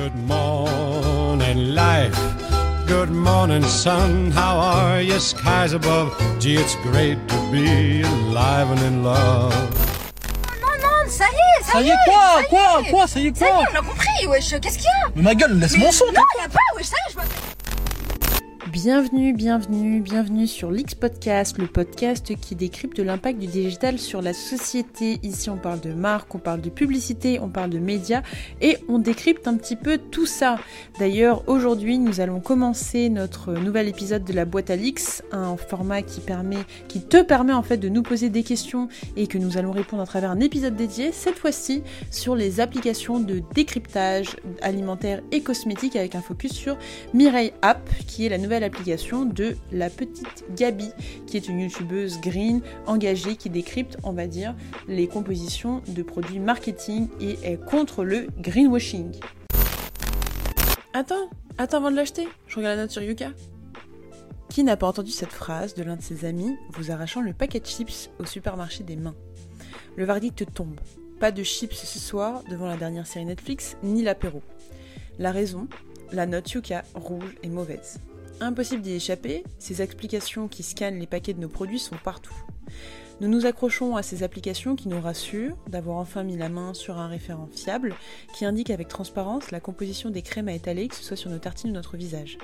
Good morning, life. Good morning, sun. How are you? Skies above. Gee, it's great to be alive and in love. Non, non, ça y est, ça, Ça y est quoi ça y Quoi est. Quoi Ça y est Ça y est, on a compris, wesh, qu'est-ce qu'il y a Mais ma gueule, laisse mon son Non, y a pas, wesh, ça y est, je m'appelle. Bienvenue, bienvenue, bienvenue sur l'X Podcast, le podcast qui décrypte l'impact du digital sur la société. Ici, on parle de marque, on parle de publicité, on parle de médias et on décrypte un petit peu tout ça. D'ailleurs, aujourd'hui, nous allons commencer notre nouvel épisode de la boîte à l'X, un format qui permet, qui te permet en fait de nous poser des questions et que nous allons répondre à travers un épisode dédié, cette fois-ci sur les applications de décryptage alimentaire et cosmétique avec un focus sur Mireille App, qui est la nouvelle application de la petite Gabi, qui est une youtubeuse green engagée qui décrypte, on va dire, les compositions de produits marketing et est contre le greenwashing. Attends, attends avant de l'acheter, je regarde la note sur Yuka. Qui n'a pas entendu cette phrase de l'un de ses amis vous arrachant le paquet de chips au supermarché des mains Le verdict tombe. Pas de chips ce soir devant la dernière série Netflix, ni l'apéro. La raison La note Yuka rouge est mauvaise. Impossible d'y échapper, ces explications qui scannent les paquets de nos produits sont partout. Nous nous accrochons à ces applications qui nous rassurent d'avoir enfin mis la main sur un référent fiable qui indique avec transparence la composition des crèmes à étaler, que ce soit sur nos tartines ou notre visage.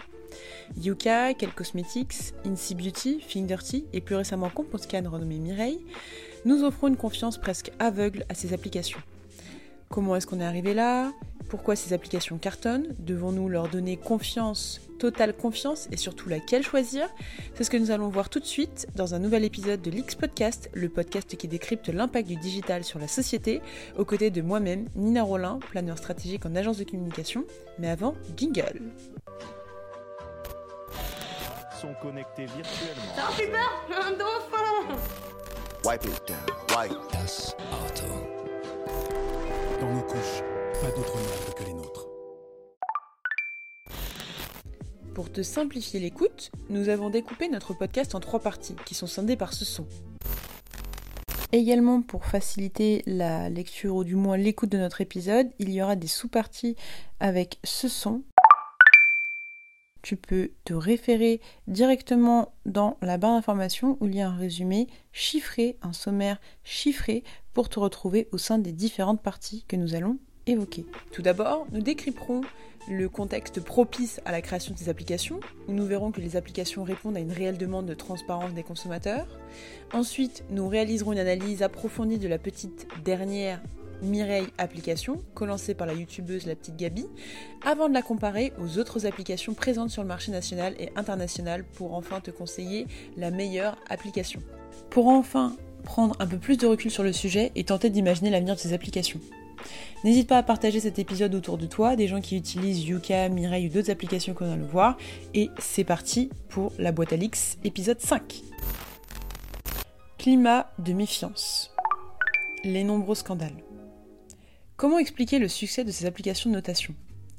Yuka, Kel Cosmetics, Incy Beauty, Fingerty et plus récemment Composcan renommé Mireille nous offrons une confiance presque aveugle à ces applications. Comment est-ce qu'on est arrivé là? Pourquoi ces applications cartonnent? Devons-nous leur donner confiance, totale confiance et surtout laquelle choisir? C'est ce que nous allons voir tout de suite dans un nouvel épisode de l'X Podcast, le podcast qui décrypte l'impact du digital sur la société, aux côtés de moi-même, Nina Rollin, planeur stratégique en agence de communication. Mais avant, jingle sont connectés virtuellement. Ça fait peur Un dauphin Wipe it down. Wipe. Dans nos pas d'autres marques que les nôtres. Pour te simplifier l'écoute, nous avons découpé notre podcast en trois parties qui sont scindées par ce son. Également pour faciliter la lecture ou du moins l'écoute de notre épisode, il y aura des sous-parties avec ce son. Tu peux te référer directement dans la barre d'information où il y a un résumé chiffré, un sommaire chiffré pour te retrouver au sein des différentes parties que nous allons évoquer. Tout d'abord, nous décrypterons le contexte propice à la création de ces applications, où nous verrons que les applications répondent à une réelle demande de transparence des consommateurs. Ensuite, nous réaliserons une analyse approfondie de la petite dernière Mireille application, co-lancée par la youtubeuse La Petite Gabi, avant de la comparer aux autres applications présentes sur le marché national et international pour enfin te conseiller la meilleure application. Pour enfin prendre un peu plus de recul sur le sujet et tenter d'imaginer l'avenir de ces applications. N'hésite pas à partager cet épisode autour de toi, des gens qui utilisent Yuka, Mireille ou d'autres applications qu'on a le voir. Et c'est parti pour la boîte à l'X, épisode 5. Climat de méfiance. Les nombreux scandales. Comment expliquer le succès de ces applications de notation?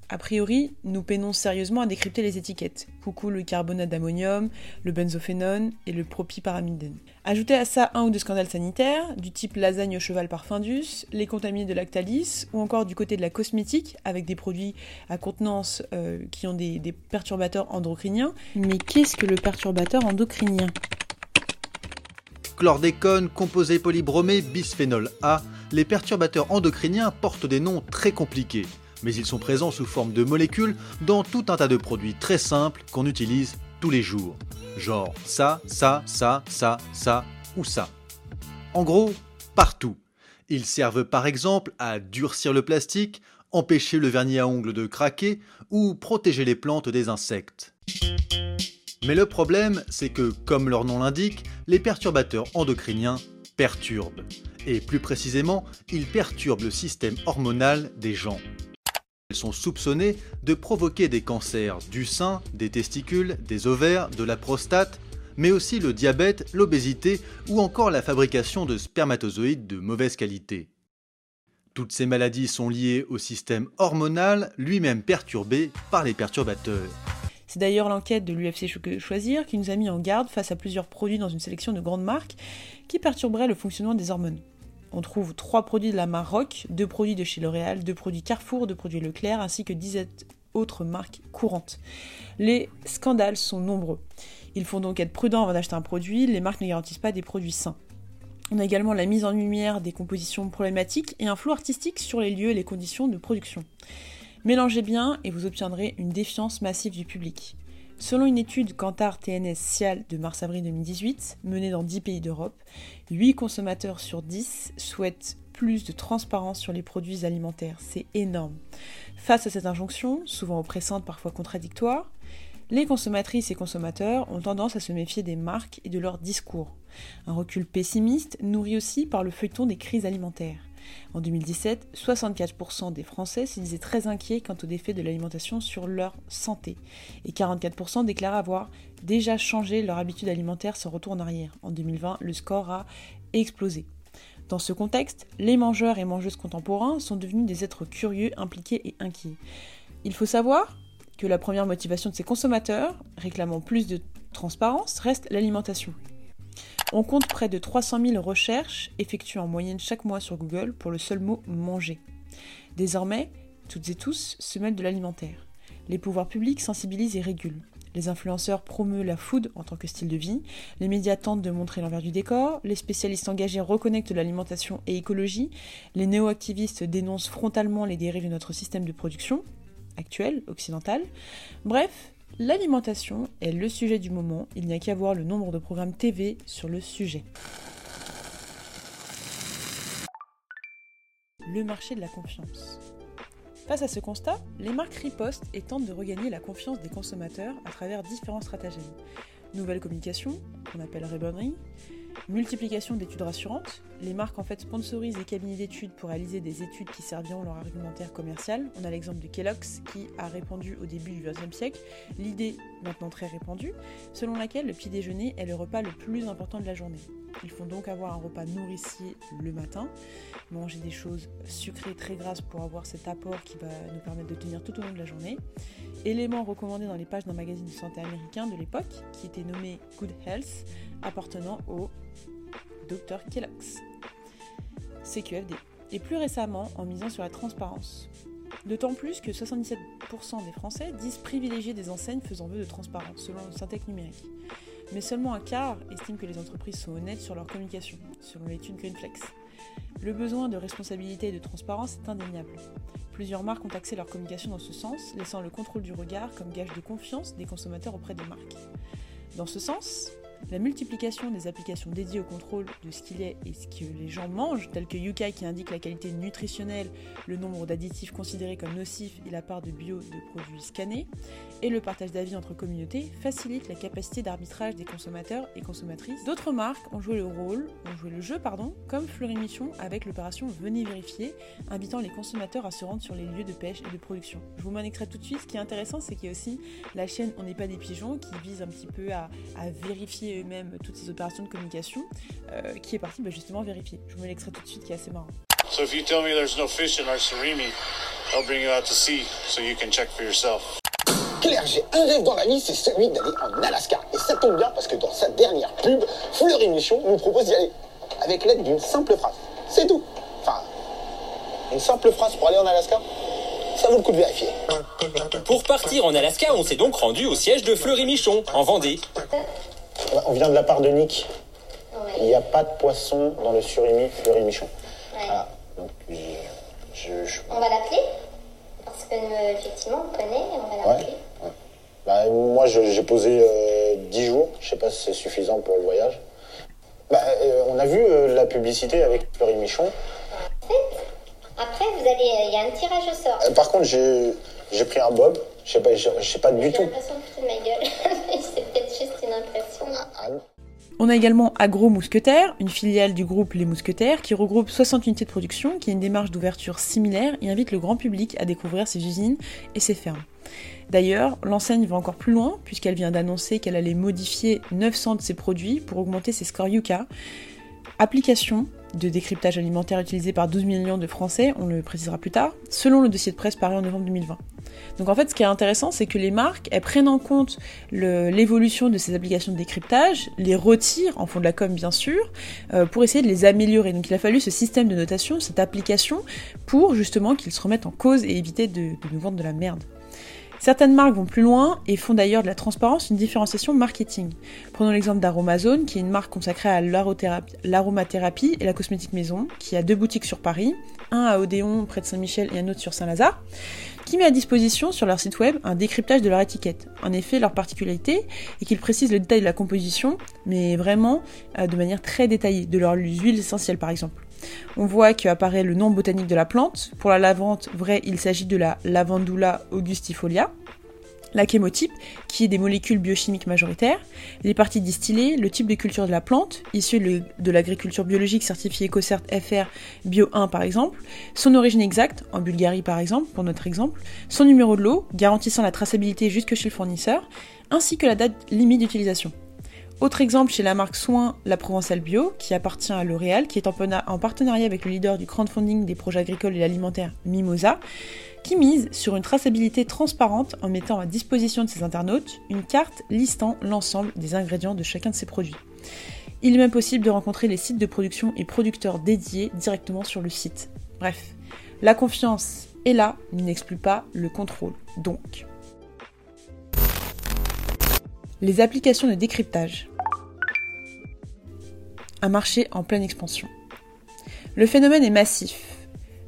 A priori, nous peinons sérieusement à décrypter les étiquettes. Coucou le carbonate d'ammonium, le benzophénone et le propyparamidène. Ajoutez à ça un ou deux scandales sanitaires, du type lasagne au cheval par Findus, les contaminés de Lactalis, ou encore du côté de la cosmétique, avec des produits à contenance euh, qui ont des, des perturbateurs endocriniens. Mais qu'est-ce que le perturbateur endocrinien? Chlordécone, composé polybromé, bisphénol A, les perturbateurs endocriniens portent des noms très compliqués, mais ils sont présents sous forme de molécules dans tout un tas de produits très simples qu'on utilise tous les jours. Genre ça, ça, ça, ça, ça ou ça. En gros, partout. Ils servent par exemple à durcir le plastique, empêcher le vernis à ongles de craquer ou protéger les plantes des insectes. Mais le problème, c'est que, comme leur nom l'indique, les perturbateurs endocriniens perturbent. Et plus précisément, ils perturbent le système hormonal des gens. Ils sont soupçonnés de provoquer des cancers du sein, des testicules, des ovaires, de la prostate, mais aussi le diabète, l'obésité ou encore la fabrication de spermatozoïdes de mauvaise qualité. Toutes ces maladies sont liées au système hormonal, lui-même perturbé par les perturbateurs. C'est d'ailleurs l'enquête de l'UFC Choisir qui nous a mis en garde face à plusieurs produits dans une sélection de grandes marques qui perturberaient le fonctionnement des hormones. On trouve trois produits de la marque Rock, deux produits de chez L'Oréal, deux produits Carrefour, deux produits Leclerc, ainsi que 17 autres marques courantes. Les scandales sont nombreux. Il faut donc être prudent avant d'acheter un produit, les marques ne garantissent pas des produits sains. On a également la mise en lumière des compositions problématiques et un flou artistique sur les lieux et les conditions de production. Mélangez bien et vous obtiendrez une défiance massive du public. Selon une étude Kantar TNS Cial de mars-avril 2018, menée dans 10 pays d'Europe, 8 consommateurs sur 10 souhaitent plus de transparence sur les produits alimentaires. C'est énorme. Face à cette injonction, souvent oppressante, parfois contradictoire, les consommatrices et consommateurs ont tendance à se méfier des marques et de leur discours. Un recul pessimiste nourri aussi par le feuilleton des crises alimentaires. En 2017, 64% des Français se disaient très inquiets quant aux défaits de l'alimentation sur leur santé, et 44% déclaraient avoir déjà changé leur habitude alimentaire sans retour en arrière. En 2020, le score a explosé. Dans ce contexte, les mangeurs et mangeuses contemporains sont devenus des êtres curieux, impliqués et inquiets. Il faut savoir que la première motivation de ces consommateurs, réclamant plus de transparence, reste l'alimentation. On compte près de 300 000 recherches effectuées en moyenne chaque mois sur Google pour le seul mot manger. Désormais, toutes et tous se mêlent de l'alimentaire. Les pouvoirs publics sensibilisent et régulent. Les influenceurs promeuvent la food en tant que style de vie, les médias tentent de montrer l'envers du décor, les spécialistes engagés reconnectent l'alimentation et écologie, les néo-activistes dénoncent frontalement les dérives de notre système de production, actuel, occidental. Bref, L'alimentation est le sujet du moment, il n'y a qu'à voir le nombre de programmes TV sur le sujet. Le marché de la confiance. Face à ce constat, les marques ripostent et tentent de regagner la confiance des consommateurs à travers différents stratagèmes. Nouvelle communication, qu'on appelle rebonding, multiplication d'études rassurantes, les marques en fait sponsorisent des cabinets d'études pour réaliser des études qui serviront leur argumentaire commercial. On a l'exemple de Kellogg's qui a répandu au début du XXe siècle l'idée, maintenant très répandue, selon laquelle le petit déjeuner est le repas le plus important de la journée. Il faut donc avoir un repas nourricier le matin, manger des choses sucrées très grasses pour avoir cet apport qui va nous permettre de tenir tout au long de la journée. Élément recommandé dans les pages d'un magazine de santé américain de l'époque qui était nommé Good Health, appartenant au Dr Kellogg's. CQFD. Et plus récemment en misant sur la transparence. D'autant plus que 77% des Français disent privilégier des enseignes faisant vœu de transparence, selon le Syntec numérique. Mais seulement un quart estime que les entreprises sont honnêtes sur leur communication, selon l'étude Greenflex. Le besoin de responsabilité et de transparence est indéniable. Plusieurs marques ont axé leur communication dans ce sens, laissant le contrôle du regard comme gage de confiance des consommateurs auprès des marques. Dans ce sens, la multiplication des applications dédiées au contrôle de ce qu'il est et ce que les gens mangent, telles que Yuka qui indique la qualité nutritionnelle, le nombre d'additifs considérés comme nocifs et la part de bio de produits scannés, et le partage d'avis entre communautés, facilite la capacité d'arbitrage des consommateurs et consommatrices. D'autres marques ont joué le rôle, ont joué le jeu, pardon, comme Fleury Michon avec l'opération Venez vérifier, invitant les consommateurs à se rendre sur les lieux de pêche et de production. Je vous m'en extrait tout de suite. Ce qui est intéressant, c'est qu'il y a aussi la chaîne On n'est pas des pigeons qui vise un petit peu à vérifier eux-mêmes toutes ces opérations de communication, euh, qui est parti bah, justement vérifier. Je vous mets l'extrait tout de suite qui est assez marrant. So if you tell me there's no fish in our surimi, I'll bring you out to sea so you can check for yourself. Claire, j'ai un rêve dans la vie, c'est celui d'aller en Alaska. Et ça tombe bien parce que dans sa dernière pub, Fleury Michon nous propose d'y aller. Avec l'aide d'une simple phrase. C'est tout. Enfin, une simple phrase pour aller en Alaska, ça vaut le coup de vérifier. Pour partir en Alaska, on s'est donc rendu au siège de Fleury Michon, en Vendée. On vient de la part de Nick. Il n'y a pas de poisson dans le surimi Fleury Michon. Voilà. Donc, je, je- je- On va l'appeler Parce que euh, effectivement, on connaît, on va Ouais. l'appeler. Bah, moi, j'ai posé euh, 10 jours. Je sais pas si c'est suffisant pour le voyage. Bah, euh, on a vu euh, la publicité avec Fleury Michon. Après, vous allez, il y a un tirage au sort. Par contre, j'ai j'ai pris un bob. Je sais pas, je je sais pas du J'ai tout. l'impression de foutre de ma gueule. Mais c'est peut-être juste une impression. Ah, non. On a également Agro Mousquetaire, une filiale du groupe Les Mousquetaires, qui regroupe 60 unités de production, qui a une démarche d'ouverture similaire et invite le grand public à découvrir ses usines et ses fermes. D'ailleurs, l'enseigne va encore plus loin, puisqu'elle vient d'annoncer qu'elle allait modifier 900 de ses produits pour augmenter ses scores Yuka. Application de décryptage alimentaire utilisée par 12 millions de Français, on le précisera plus tard, selon le dossier de presse paru en novembre 2020. Donc en fait, ce qui est intéressant, c'est que les marques, elles prennent en compte l'évolution de ces applications de décryptage, les retirent, en fond de la com bien sûr, euh, pour essayer de les améliorer. Donc il a fallu ce système de notation, cette application, pour justement qu'ils se remettent en cause et éviter de nous vendre de la merde. Certaines marques vont plus loin et font d'ailleurs de la transparence une différenciation marketing. Prenons l'exemple d'Aromazone, qui est une marque consacrée à l'aromathérapie et la cosmétique maison, qui a deux boutiques sur Paris, un à Odéon près de Saint-Michel et un autre sur Saint-Lazare, qui met à disposition sur leur site web un décryptage de leur étiquette. En effet, leur particularité est qu'ils précisent le détail de la composition, mais vraiment euh, de manière très détaillée, de leur huile essentielle par exemple. On voit qu'apparaît le nom botanique de la plante. Pour la lavante, vrai, il s'agit de la Lavandula augustifolia. La chémotype, qui est des molécules biochimiques majoritaires, les parties distillées, le type de culture de la plante, issue de l'agriculture biologique certifiée EcoCert FR Bio 1 par exemple, son origine exacte, en Bulgarie par exemple, pour notre exemple, son numéro de lot, garantissant la traçabilité jusque chez le fournisseur, ainsi que la date limite d'utilisation. Autre exemple chez la marque Soin, la Provençale Bio, qui appartient à L'Oréal, qui est en partenariat avec le leader du crowdfunding des projets agricoles et alimentaires Mimosa, qui mise sur une traçabilité transparente en mettant à disposition de ses internautes une carte listant l'ensemble des ingrédients de chacun de ses produits. Il est même possible de rencontrer les sites de production et producteurs dédiés directement sur le site. Bref, la confiance est là, n'exclut pas le contrôle. Donc, les applications de décryptage. Un marché en pleine expansion. Le phénomène est massif.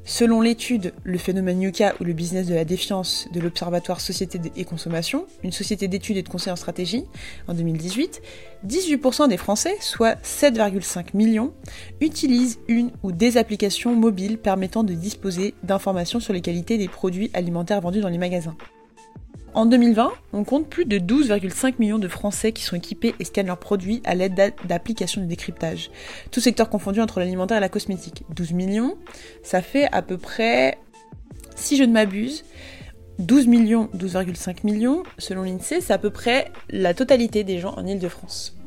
Selon l'étude Le phénomène Yuka ou le business de la défiance de l'Observatoire Société et Consommation, une société d'études et de conseil en stratégie, en 2018, 18% des Français, soit 7,5 millions, utilisent une ou des applications mobiles permettant de disposer d'informations sur les qualités des produits alimentaires vendus dans les magasins. En 2020, on compte plus de 12,5 millions de Français qui sont équipés et scannent leurs produits à l'aide d'applications de décryptage. Tout secteur confondu entre l'alimentaire et la cosmétique. 12 millions, ça fait à peu près, si je ne m'abuse, 12 millions, 12,5 millions, selon l'INSEE, c'est à peu près la totalité des gens en Ile-de-France.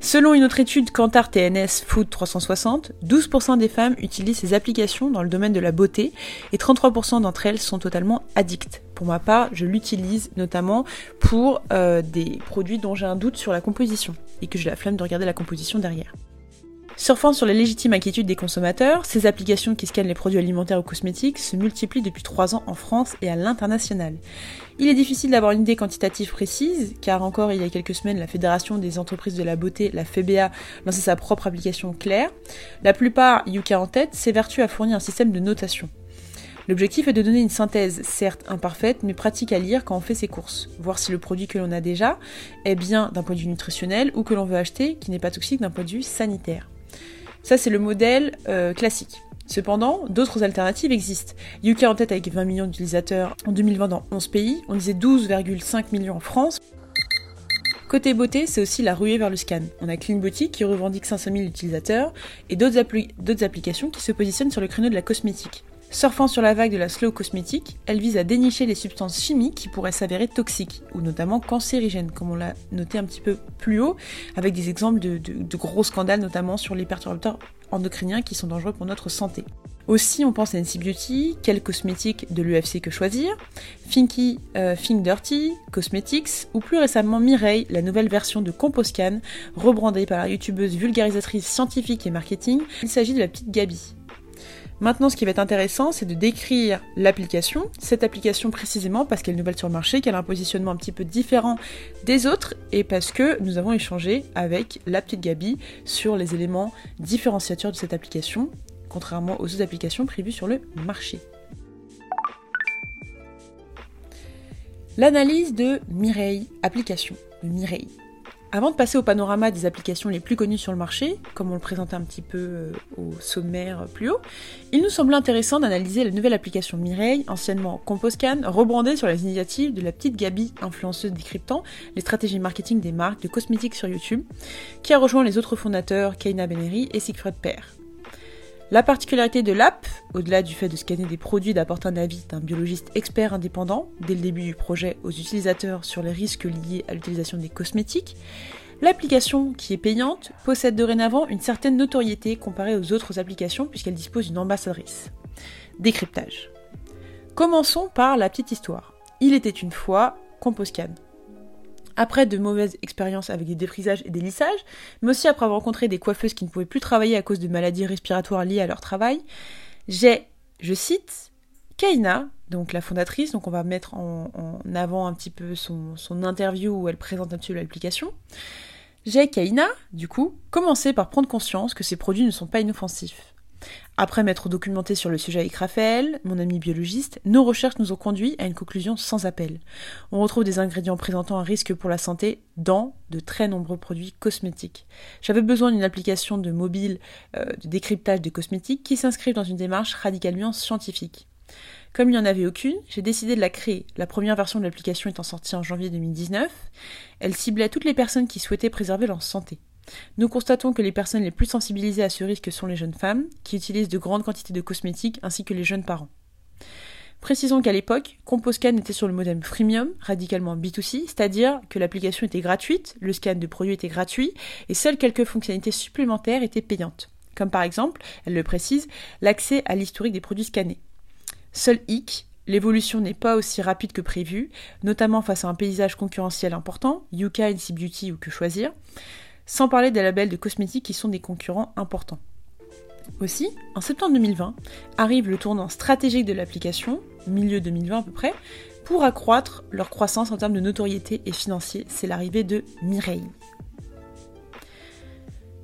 Selon une autre étude Kantar TNS Food 360, 12% des femmes utilisent ces applications dans le domaine de la beauté et 33% d'entre elles sont totalement addictes. Pour ma part, je l'utilise notamment pour euh, des produits dont j'ai un doute sur la composition et que j'ai la flemme de regarder la composition derrière. Surfant sur les légitimes inquiétudes des consommateurs, ces applications qui scannent les produits alimentaires ou cosmétiques se multiplient depuis 3 ans en France et à l'international. Il est difficile d'avoir une idée quantitative précise, car encore il y a quelques semaines, la Fédération des entreprises de la beauté, la FEBA, lançait sa propre application Claire. La plupart, Yuka en tête, s'évertuent à fournir un système de notation. L'objectif est de donner une synthèse, certes imparfaite, mais pratique à lire quand on fait ses courses. Voir si le produit que l'on a déjà est bien d'un point de vue nutritionnel ou que l'on veut acheter qui n'est pas toxique d'un point de vue sanitaire. Ça, c'est le modèle euh, classique. Cependant, d'autres alternatives existent. UK en tête avec 20 millions d'utilisateurs en 2020 dans 11 pays, on disait 12,5 millions en France. Côté beauté, c'est aussi la ruée vers le scan. On a Clean Beauty qui revendique 500 000 utilisateurs et d'autres applications qui se positionnent sur le créneau de la cosmétique. Surfant sur la vague de la slow cosmétique, elle vise à dénicher les substances chimiques qui pourraient s'avérer toxiques, ou notamment cancérigènes, comme on l'a noté un petit peu plus haut, avec des exemples de, gros scandales, notamment sur les perturbateurs endocriniens qui sont dangereux pour notre santé. Aussi, on pense à NC Beauty, quel cosmétique de l'UFC que choisir, Finky, euh, Think Dirty, Cosmetics, ou plus récemment Mireille, la nouvelle version de Composcan, rebrandée par la youtubeuse vulgarisatrice scientifique et marketing. Il s'agit de la petite Gabi. Maintenant, ce qui va être intéressant, c'est de décrire l'application, cette application précisément parce qu'elle est nouvelle sur le marché, qu'elle a un positionnement un petit peu différent des autres, et parce que nous avons échangé avec la petite Gabi sur les éléments différenciateurs de cette application, contrairement aux autres applications prévues sur le marché. L'analyse de Mireille, application de Mireille. Avant de passer au panorama des applications les plus connues sur le marché, comme on le présentait un petit peu euh, au sommaire plus haut, il nous semble intéressant d'analyser la nouvelle application Mireille, anciennement Composcan, rebrandée sur les initiatives de la petite Gabi, influenceuse décryptant les stratégies marketing des marques de cosmétiques sur YouTube, qui a rejoint les autres fondateurs Keina Beneri et Siegfried Père. La particularité de l'app, au-delà du fait de scanner des produits d'apporter un avis d'un biologiste expert indépendant dès le début du projet aux utilisateurs sur les risques liés à l'utilisation des cosmétiques, L'application, qui est payante, possède dorénavant une certaine notoriété comparée aux autres applications puisqu'elle dispose d'une ambassadrice. Décryptage. Commençons par la petite histoire. Il était une fois Composcan. Après de mauvaises expériences avec des défrisages et des lissages, mais aussi après avoir rencontré des coiffeuses qui ne pouvaient plus travailler à cause de maladies respiratoires liées à leur travail, j'ai, je cite, Kaina, donc la fondatrice, donc on va mettre en, avant un petit peu son, son, interview où elle présente un petit peu l'application. J'ai, Kaina, du coup, commencé par prendre conscience que ces produits ne sont pas inoffensifs. Après m'être documenté sur le sujet avec Raphaël, mon ami biologiste, nos recherches nous ont conduit à une conclusion sans appel. On retrouve des ingrédients présentant un risque pour la santé dans de très nombreux produits cosmétiques. J'avais besoin d'une application de mobile euh, de décryptage des cosmétiques qui s'inscrive dans une démarche radicalement scientifique. Comme il n'y en avait aucune, j'ai décidé de la créer. La première version de l'application étant sortie en janvier 2019, elle ciblait toutes les personnes qui souhaitaient préserver leur santé. Nous constatons que les personnes les plus sensibilisées à ce risque sont les jeunes femmes, qui utilisent de grandes quantités de cosmétiques, ainsi que les jeunes parents. Précisons qu'à l'époque, Composcan était sur le modem freemium, radicalement B2C, c'est-à-dire que l'application était gratuite, le scan de produits était gratuit, et seules quelques fonctionnalités supplémentaires étaient payantes. Comme par exemple, elle le précise, l'accès à l'historique des produits scannés. Seul hic, l'évolution n'est pas aussi rapide que prévu, notamment face à un paysage concurrentiel important, Yuka, NC Beauty ou que choisir sans parler des labels de cosmétiques qui sont des concurrents importants. Aussi, en septembre 2020, arrive le tournant stratégique de l'application, milieu 2020 à peu près, pour accroître leur croissance en termes de notoriété et financier, c'est l'arrivée de Mireille.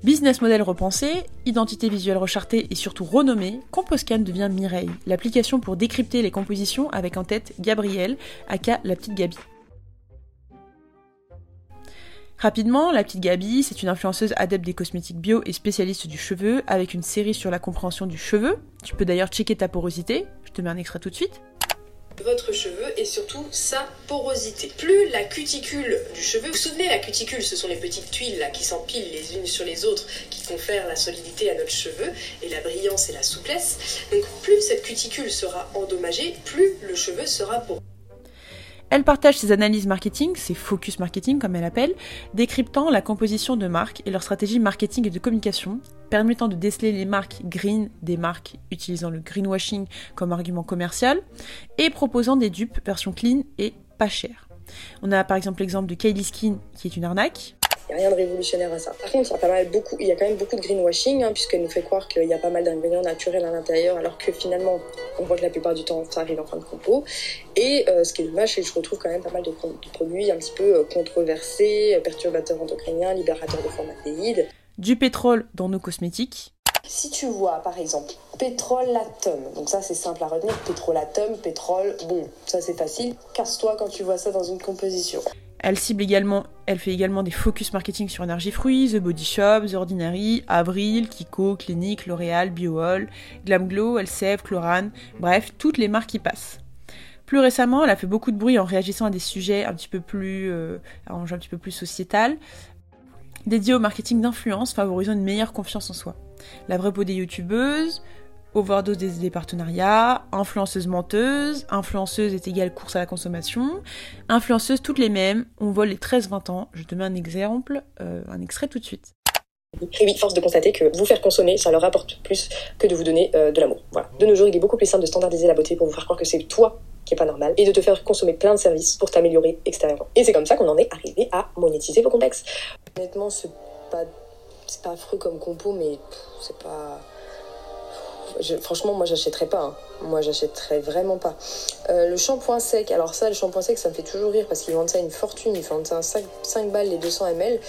Business model repensé, identité visuelle rechartée et surtout renommée, Composcan devient Mireille, l'application pour décrypter les compositions avec en tête Gabrielle, aka la petite Gabi. Rapidement, la petite Gabi, c'est une influenceuse adepte des cosmétiques bio et spécialiste du cheveu, avec une série sur la compréhension du cheveu. Tu peux d'ailleurs checker ta porosité, je te mets un extrait tout de suite votre cheveu et surtout sa porosité. Plus la cuticule du cheveu, vous vous souvenez la cuticule, ce sont les petites tuiles qui s'empilent les unes sur les autres qui confèrent la solidité à notre cheveu et la brillance et la souplesse. Donc plus cette cuticule sera endommagée, plus le cheveu sera poreux. Elle partage ses analyses marketing, ses focus marketing comme elle appelle, décryptant la composition de marques et leur stratégie marketing et de communication, permettant de déceler les marques green des marques utilisant le greenwashing comme argument commercial, et proposant des dupes version clean et pas chères. On a par exemple l'exemple de Kylie Skin qui est une arnaque, il n'y a rien de révolutionnaire à ça. Par contre, il y a, pas mal, beaucoup, il y a quand même beaucoup de greenwashing, hein, puisqu'elle nous fait croire qu'il y a pas mal d'ingrédients naturels à l'intérieur, alors que finalement, on voit que la plupart du temps, ça arrive en fin de compo. Et euh, ce qui est dommage, c'est que je retrouve quand même pas mal de, produits un petit peu euh, controversés, euh, perturbateurs endocriniens, libérateurs de formaldéhyde. Du pétrole dans nos cosmétiques. Si tu vois par exemple pétrolatum, donc ça c'est simple à retenir, pétrolatum, pétrole, bon, ça c'est facile, casse-toi quand tu vois ça dans une composition. Elle fait également des focus marketing sur Énergie Fruits, The Body Shop, The Ordinary, Avril, Kiko, Clinique, L'Oréal, BioHall, Glamglow, LCF, Chlorane, bref, toutes les marques qui passent. Plus récemment, elle a fait beaucoup de bruit en réagissant à des sujets un petit peu plus, euh, un petit peu plus sociétal, dédiés au marketing d'influence, favorisant une meilleure confiance en soi. La vraie peau des youtubeuses, overdose des, partenariats, influenceuse menteuse, influenceuse est égale course à la consommation, influenceuse toutes les mêmes, on vole les 13-20 ans. Je te mets un exemple, euh, un extrait tout de suite. Et oui, force de constater que vous faire consommer, ça leur rapporte plus que de vous donner euh, de l'amour. Voilà. De nos jours, il est beaucoup plus simple de standardiser la beauté pour vous faire croire que c'est toi qui est pas normal et de te faire consommer plein de services pour t'améliorer extérieurement. Et c'est comme ça qu'on en est arrivé à monétiser vos complexes. Honnêtement, c'est pas, c'est pas affreux comme compo, mais c'est pas franchement, moi, j'achèterais pas. Hein. Moi, j'achèterais vraiment pas. Euh, le shampoing sec, alors ça, le shampoing sec, ça me fait toujours rire parce qu'ils vendent ça une fortune. Ils vendent ça 5, 5 balles les 200 ml.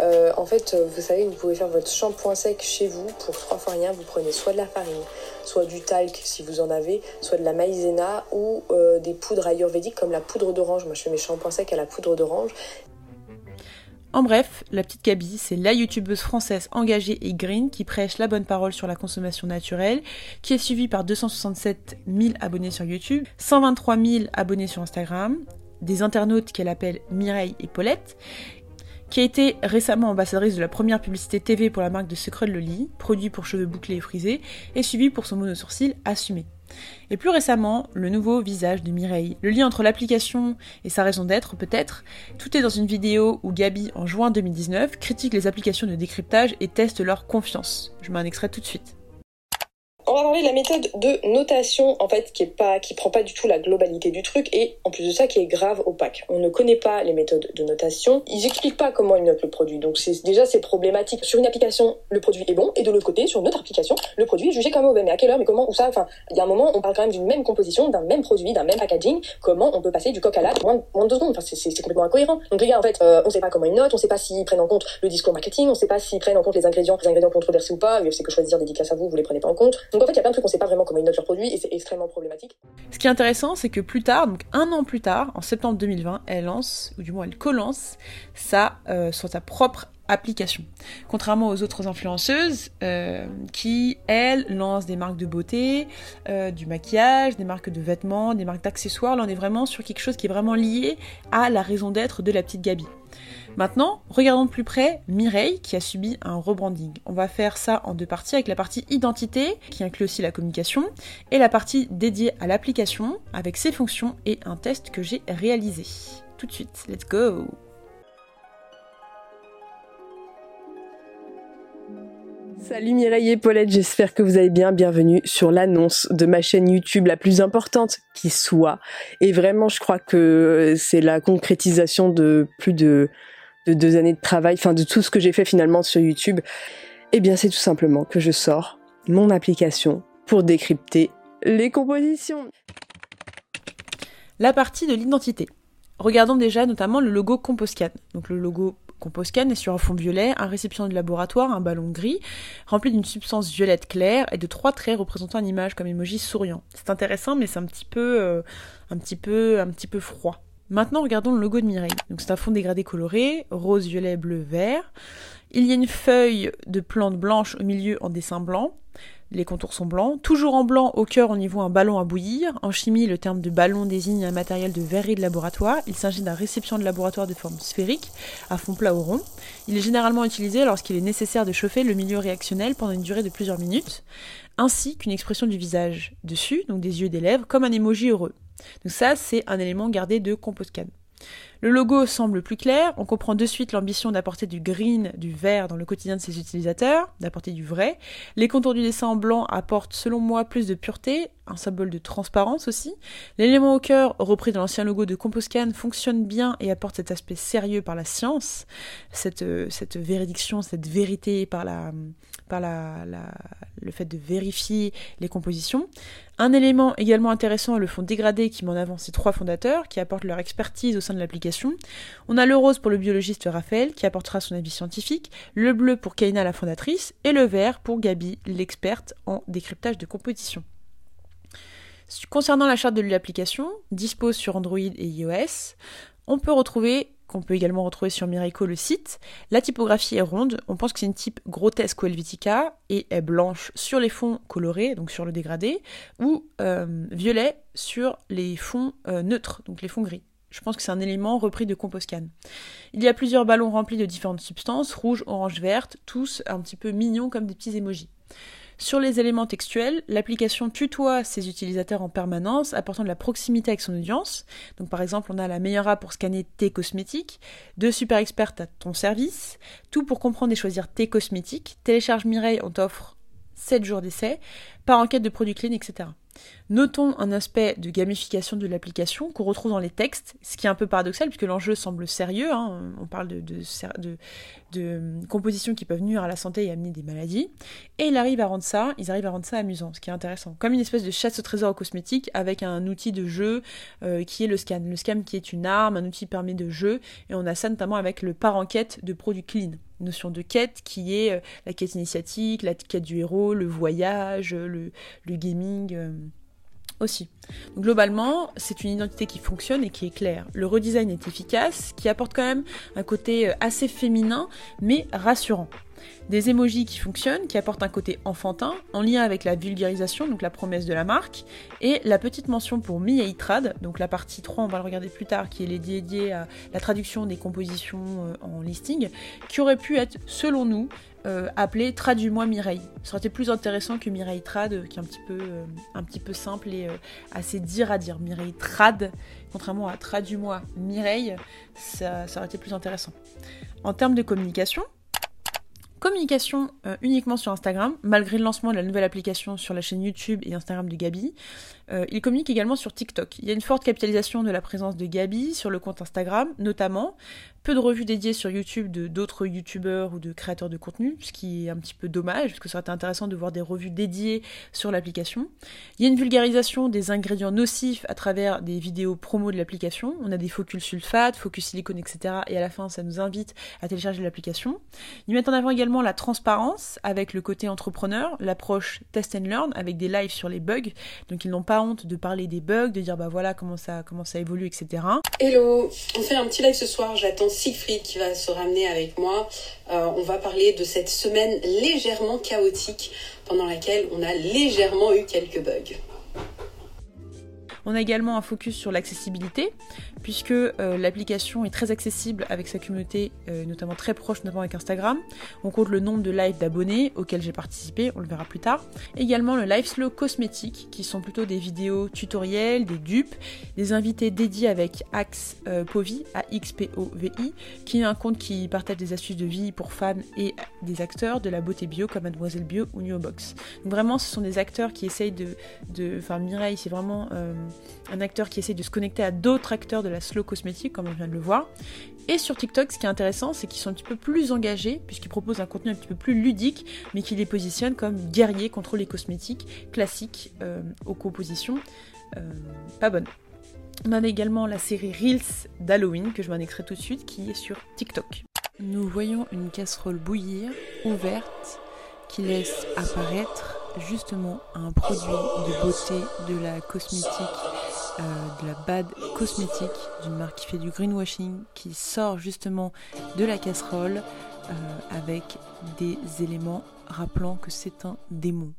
Euh, en fait, vous savez, vous pouvez faire votre shampoing sec chez vous pour trois fois rien. Vous prenez soit de la farine, soit du talc si vous en avez, soit de la maïzena ou euh, des poudres ayurvédiques comme la poudre d'orange. Moi, je fais mes shampoings secs à la poudre d'orange. En bref, la petite Gabi, c'est la youtubeuse française engagée et green qui prêche la bonne parole sur la consommation naturelle, qui est suivie par 267 000 abonnés sur YouTube, 123 000 abonnés sur Instagram, des internautes qu'elle appelle Mireille et Paulette, qui a été récemment ambassadrice de la première publicité TV pour la marque de Secret Loli, produit pour cheveux bouclés et frisés, et suivie pour son mono-sourcil assumé. Et plus récemment, le nouveau visage de Mireille. Le lien entre l'application et sa raison d'être, peut-être. Tout est dans une vidéo où Gabi, en juin 2019, critique les applications de décryptage et teste leur confiance. Je mets un extrait tout de suite. On va parler de la méthode de notation, en fait, qui est pas, qui prend pas du tout la globalité du truc et, en plus de ça, qui est grave opaque. On ne connaît pas les méthodes de notation. Ils expliquent pas comment ils notent le produit. Donc, c'est, déjà, c'est problématique. Sur une application, le produit est bon et de l'autre côté, sur une autre application, le produit est jugé comme mauvais. Mais à quelle heure, mais comment, ou ça, enfin, il y a un moment, on parle quand même d'une même composition, d'un même produit, d'un même packaging. Comment on peut passer du coq à l'âne moins, moins de deux secondes? Enfin, c'est, c'est, c'est complètement incohérent. Donc, les gars, en fait, euh, on sait pas comment ils notent, on sait pas s'ils prennent en compte le discours marketing, on sait pas s'ils prennent en compte les ingrédients, les ingrédients controversés ou pas. C'est que choisir dédicace à vous, vous les prenez pas en compte. Donc, en fait, il y a plein de trucs, on sait pas vraiment comment ils notent leurs produits et c'est extrêmement problématique. Ce qui est intéressant, c'est que plus tard, donc un an plus tard, en septembre 2020, elle lance, ou du moins elle co-lance, ça euh, sur sa propre application. Contrairement aux autres influenceuses euh, qui, elles, lancent des marques de beauté, euh, du maquillage, des marques de vêtements, des marques d'accessoires, là on est vraiment sur quelque chose qui est vraiment lié à la raison d'être de la petite Gabi. Maintenant, regardons de plus près Mireille qui a subi un rebranding. On va faire ça en deux parties avec la partie identité qui inclut aussi la communication et la partie dédiée à l'application avec ses fonctions et un test que j'ai réalisé. Tout de suite, let's go Salut Mireille et Paulette, j'espère que vous allez bien. Bienvenue sur l'annonce de ma chaîne YouTube la plus importante qui soit. Et vraiment, je crois que c'est la concrétisation de plus de, de deux années de travail, enfin de tout ce que j'ai fait finalement sur YouTube. Eh bien, c'est tout simplement que je sors mon application pour décrypter les compositions. La partie de l'identité. Regardons déjà notamment le logo Composcan. Donc le logo Composcan est sur un fond violet, un récipient de laboratoire, un ballon gris, rempli d'une substance violette claire et de trois traits représentant une image comme emoji souriant. C'est intéressant, mais c'est un petit peu, euh, un petit peu, un petit peu froid. Maintenant, regardons le logo de Mireille. Donc c'est un fond dégradé coloré, rose, violet, bleu, vert. Il y a une feuille de plante blanche au milieu en dessin blanc. Les contours sont blancs. Toujours en blanc, au cœur, on y voit un ballon à bouillir. En chimie, le terme de ballon désigne un matériel de verrerie de laboratoire. Il s'agit d'un récipient de laboratoire de forme sphérique, à fond plat ou rond. Il est généralement utilisé lorsqu'il est nécessaire de chauffer le milieu réactionnel pendant une durée de plusieurs minutes, ainsi qu'une expression du visage dessus, donc des yeux et des lèvres, comme un emoji heureux. Donc ça, c'est un élément gardé de Composcan. Le logo semble plus clair, on comprend de suite l'ambition d'apporter du green, du vert dans le quotidien de ses utilisateurs, d'apporter du vrai. Les contours du dessin en blanc apportent selon moi plus de pureté, un symbole de transparence aussi. L'élément au cœur, repris dans l'ancien logo de Composcan, fonctionne bien et apporte cet aspect sérieux par la science, cette, euh, cette véridiction, cette vérité par, la, par le fait de vérifier les compositions. Un élément également intéressant est le fond dégradé qui met en avant ces trois fondateurs, qui apportent leur expertise au sein de l'application. On a le rose pour le biologiste Raphaël, qui apportera son avis scientifique, le bleu pour Kaina la fondatrice, et le vert pour Gabi, l'experte en décryptage de composition. Concernant la charte de l'application, dispose sur Android et iOS, on peut retrouver qu'on peut également retrouver sur Miraco le site. La typographie est ronde, on pense que c'est une type grotesque ou helvetica et est blanche sur les fonds colorés, donc sur le dégradé, ou euh, violet sur les fonds euh, neutres, donc les fonds gris. Je pense que c'est un élément repris de Composcan. Il y a plusieurs ballons remplis de différentes substances, rouge, orange, verte, tous un petit peu mignons comme des petits émojis. Sur les éléments textuels, l'application tutoie ses utilisateurs en permanence, apportant de la proximité avec son audience. Donc par exemple, on a la meilleure app pour scanner tes cosmétiques, deux super expertes à ton service, tout pour comprendre et choisir tes cosmétiques. Télécharge Mireille, on t'offre 7 jours d'essai, par enquête de produits clean, etc. Notons un aspect de gamification de l'application qu'on retrouve dans les textes, ce qui est un peu paradoxal puisque l'enjeu semble sérieux. Hein. On parle de, de, compositions qui peuvent nuire à la santé et amener des maladies. Et ils arrivent à rendre ça, ils arrivent à rendre ça amusant, ce qui est intéressant. Comme une espèce de chasse au trésor aux cosmétiques avec un outil de jeu euh, qui est le scan. Le scan qui est une arme, un outil permet de jeu, et on a ça notamment avec le par enquête de produits clean notion de quête qui est euh, la quête initiatique, la quête du héros, le voyage, le, le gaming euh, aussi. Globalement, c'est une identité qui fonctionne et qui est claire. Le redesign est efficace, qui apporte quand même un côté euh, assez féminin, mais rassurant. Des emojis qui fonctionnent, qui apportent un côté enfantin, en lien avec la vulgarisation, donc la promesse de la marque, et la petite mention pour Mi-Trad, donc la partie 3, on va le regarder plus tard, qui est dédiée à la traduction des compositions euh, en listing, qui aurait pu être, selon nous, euh, appelé Traduis-moi Mireille. Ça aurait été plus intéressant que Mireille Trad, euh, qui est un petit peu, peu simple et assez dire à dire. Mireille Trad, contrairement à Traduis-moi Mireille, ça, ça aurait été plus intéressant. En termes de communication, communication euh, uniquement sur Instagram, malgré le lancement de la nouvelle application sur la chaîne YouTube et Instagram de Gabi. Euh, il communique également sur TikTok. Il y a une forte capitalisation de la présence de Gabi sur le compte Instagram, notamment. Peu de revues dédiées sur YouTube de d'autres YouTubeurs ou de créateurs de contenu, ce qui est un petit peu dommage, parce que ça aurait été intéressant de voir des revues dédiées sur l'application. Il y a une vulgarisation des ingrédients nocifs à travers des vidéos promo de l'application. On a des focus sulfate, focus silicone, etc. Et à la fin, ça nous invite à télécharger l'application. Ils mettent en avant également la transparence avec le côté entrepreneur, l'approche test and learn avec des lives sur les bugs. Donc ils n'ont pas honte de parler des bugs, de dire bah voilà comment ça, comment ça évolue, etc. Hello, on fait un petit live ce soir. J'attends Siegfried qui va se ramener avec moi. Euh, on va parler de cette semaine légèrement chaotique pendant laquelle on a légèrement eu quelques bugs. On a également un focus sur l'accessibilité, puisque euh, l'application est très accessible avec sa communauté, euh, notamment très proche, notamment avec Instagram. On compte le nombre de lives d'abonnés auxquels j'ai participé, on le verra plus tard. Également le live slow cosmétique, qui sont plutôt des vidéos tutoriels, des dupes, des invités dédiés avec Axe euh, Povi, A-X-P-O-V-I, qui est un compte qui partage des astuces de vie pour femmes et des acteurs de la beauté bio comme Mademoiselle Bio ou Neobox. Donc vraiment, ce sont des acteurs qui essayent de... Enfin, Mireille, c'est vraiment un acteur qui essaye de se connecter à d'autres acteurs de la slow cosmétique, comme on vient de le voir. Et sur TikTok, ce qui est intéressant, c'est qu'ils sont un petit peu plus engagés, puisqu'ils proposent un contenu un petit peu plus ludique, mais qui les positionne comme guerriers contre les cosmétiques classiques euh, aux compositions euh, pas bonnes. On a également la série Reels d'Halloween, que je vais extrait tout de suite, qui est sur TikTok. Nous voyons une casserole bouillir, ouverte, qui laisse apparaître justement un produit de beauté de la cosmétique euh, de la Bad Cosmétique, d'une marque qui fait du greenwashing, qui sort justement de la casserole euh, avec des éléments rappelant que c'est un démon.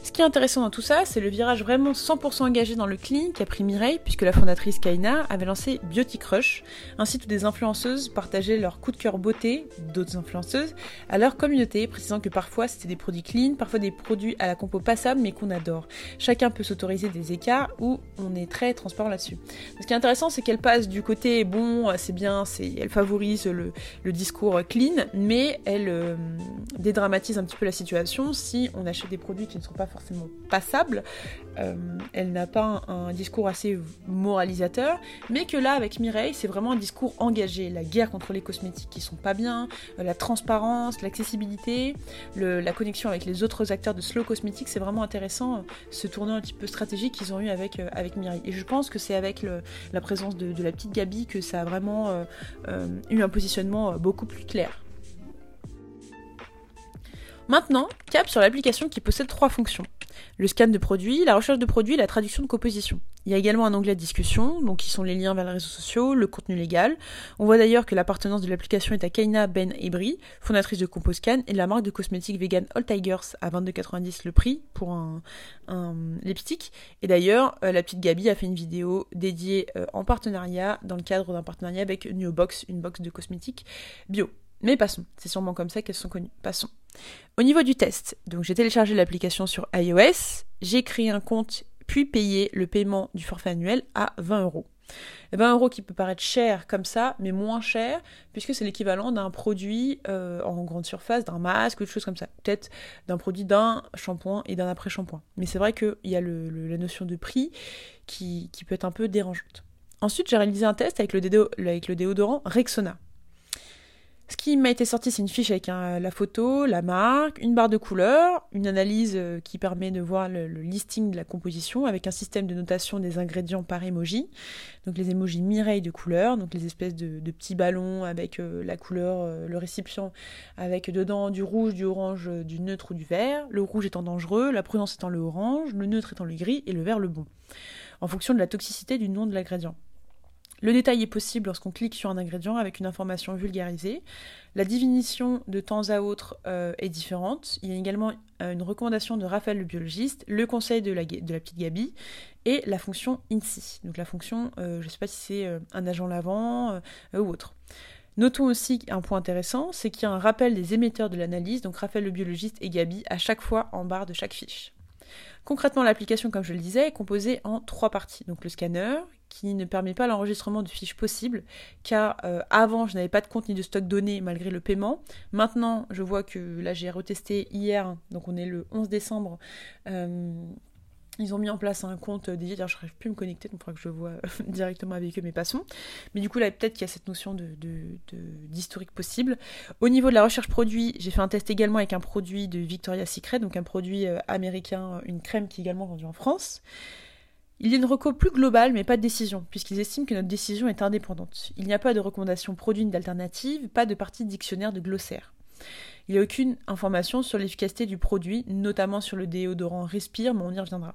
Ce qui est intéressant dans tout ça, c'est le virage vraiment 100% engagé dans le clean qu'a pris Mireille, puisque la fondatrice Kaina avait lancé Beauty Crush, un site des influenceuses partageaient leurs coups de cœur beauté d'autres influenceuses à leur communauté, précisant que parfois c'était des produits clean, parfois des produits à la compo passable mais qu'on adore. Chacun peut s'autoriser des écarts où on est très transparent là-dessus. Ce qui est intéressant, c'est qu'elle passe du côté bon, c'est bien, elle favorise le, discours clean, mais elle euh, dédramatise un petit peu la situation si on achète des produits qui ne sont pas forcément passable, euh, elle n'a pas un, discours assez moralisateur, mais que là, avec Mireille, c'est vraiment un discours engagé. La guerre contre les cosmétiques qui sont pas bien, euh, la transparence, l'accessibilité, la connexion avec les autres acteurs de Slow Cosmetics, c'est vraiment intéressant, euh, ce tournant un petit peu stratégique qu'ils ont eu avec, avec Mireille. Et je pense que c'est avec la présence de, la petite Gabi que ça a vraiment eu un positionnement beaucoup plus clair. Maintenant, cap sur l'application qui possède trois fonctions. Le scan de produits, la recherche de produits et la traduction de composition. Il y a également un onglet discussion, donc qui sont les liens vers les réseaux sociaux, le contenu légal. On voit d'ailleurs que l'appartenance de l'application est à Kaina Ben Ebri, fondatrice de Composcan et de la marque de cosmétiques vegan All Tigers à 22,90 le prix pour un, un lipstick. Et d'ailleurs, euh, la petite Gabi a fait une vidéo dédiée euh, en partenariat, dans le cadre d'un partenariat avec Neobox, une box de cosmétiques bio. Mais passons, c'est sûrement comme ça qu'elles sont connues. Passons. Au niveau du test, donc j'ai téléchargé l'application sur iOS, j'ai créé un compte puis payé le paiement du forfait annuel à 20 euros. 20 euros qui peut paraître cher comme ça, mais moins cher, puisque c'est l'équivalent d'un produit euh, en grande surface, d'un masque ou de choses comme ça. Peut-être d'un produit d'un shampoing et d'un après-shampoing. Mais c'est vrai qu'il y a la notion de prix qui, peut être un peu dérangeante. Ensuite, j'ai réalisé un test avec le déodorant Rexona. Ce qui m'a été sorti, c'est une fiche avec la photo, la marque, une barre de couleurs, une analyse euh, qui permet de voir le, listing de la composition avec un système de notation des ingrédients par emoji. Donc les emojis Mireille de couleurs, donc les espèces de, petits ballons avec euh, la couleur, euh, le récipient avec dedans du rouge, du orange, du neutre ou du vert. Le rouge étant dangereux, la prudence étant le orange, le neutre étant le gris et le vert le bon. En fonction de la toxicité du nom de l'ingrédient. Le détail est possible lorsqu'on clique sur un ingrédient avec une information vulgarisée. La définition de temps à autre euh, est différente. Il y a également euh, une recommandation de Raphaël le biologiste, le conseil de la, petite Gabi et la fonction INSI. Donc la fonction, euh, je ne sais pas si c'est un agent lavant ou autre. Notons aussi un point intéressant, c'est qu'il y a un rappel des émetteurs de l'analyse, donc Raphaël le biologiste et Gabi, à chaque fois en barre de chaque fiche. Concrètement, l'application, comme je le disais, est composée en trois parties. Donc le scanner, qui ne permet pas l'enregistrement de fiches possibles, car euh, avant je n'avais pas de compte ni de stock donné malgré le paiement. Maintenant, je vois que là j'ai retesté hier, donc on est le 11 décembre. Euh, ils ont mis en place un compte dédié, d'ailleurs je n'arrive plus me connecter, donc il faudra que je vois directement avec eux, mais passons. Mais du coup là peut-être qu'il y a cette notion d'historique de, possible. Au niveau de la recherche produit, j'ai fait un test également avec un produit de Victoria's Secret, donc un produit euh, américain, une crème qui est également vendue en France. Il y a une reco plus globale, mais pas de décision, puisqu'ils estiment que notre décision est indépendante. Il n'y a pas de recommandation produit d'alternative, pas de partie dictionnaire de glossaire. Il n'y a aucune information sur l'efficacité du produit, notamment sur le déodorant Respire, mais on y reviendra.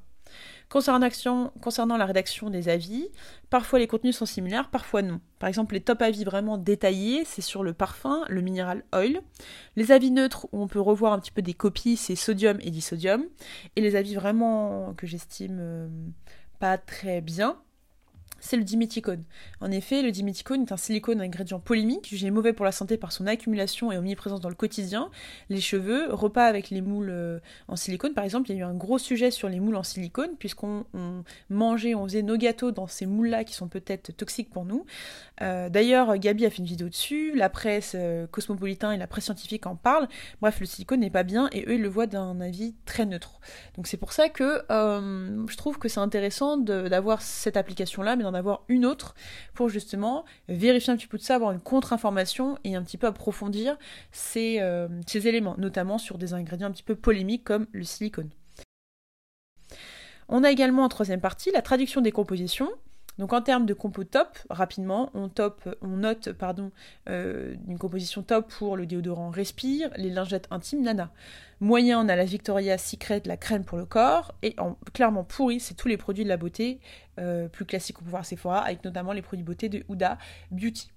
Concernant, la rédaction des avis, parfois les contenus sont similaires, parfois non. Par exemple, les top avis vraiment détaillés, c'est sur le parfum, le mineral oil. Les avis neutres, où on peut revoir un petit peu des copies, c'est sodium et disodium. Et les avis vraiment que j'estime euh, pas très bien, c'est le diméthicone. En effet, le diméthicone est un silicone ingrédient polémique, jugé mauvais pour la santé par son accumulation et omniprésence dans le quotidien. Les cheveux, repas avec les moules euh, en silicone, par exemple, il y a eu un gros sujet sur les moules en silicone, puisqu'on mangeait, on faisait nos gâteaux dans ces moules-là qui sont peut-être toxiques pour nous. Euh, d'ailleurs, Gabi a fait une vidéo dessus, la presse euh, cosmopolitain et la presse scientifique en parlent. Bref, le silicone n'est pas bien et eux, ils le voient d'un avis très neutre. Donc c'est pour ça que je trouve que c'est intéressant d'avoir cette application-là, mais dans avoir une autre pour justement vérifier un petit peu de ça, avoir une contre-information et un petit peu approfondir ces, euh, ces éléments, notamment sur des ingrédients un petit peu polémiques comme le silicone. On a également en troisième partie la traduction des compositions. Donc en termes de compo top, rapidement, on, top, on note pardon, euh, une composition top pour le déodorant Respire, les lingettes intimes Nana. Moyen, on a la Victoria Secret, la crème pour le corps. Et en, clairement pourri, c'est tous les produits de la beauté euh, plus classiques au pouvoir Sephora, avec notamment les produits beauté de Huda Beauty.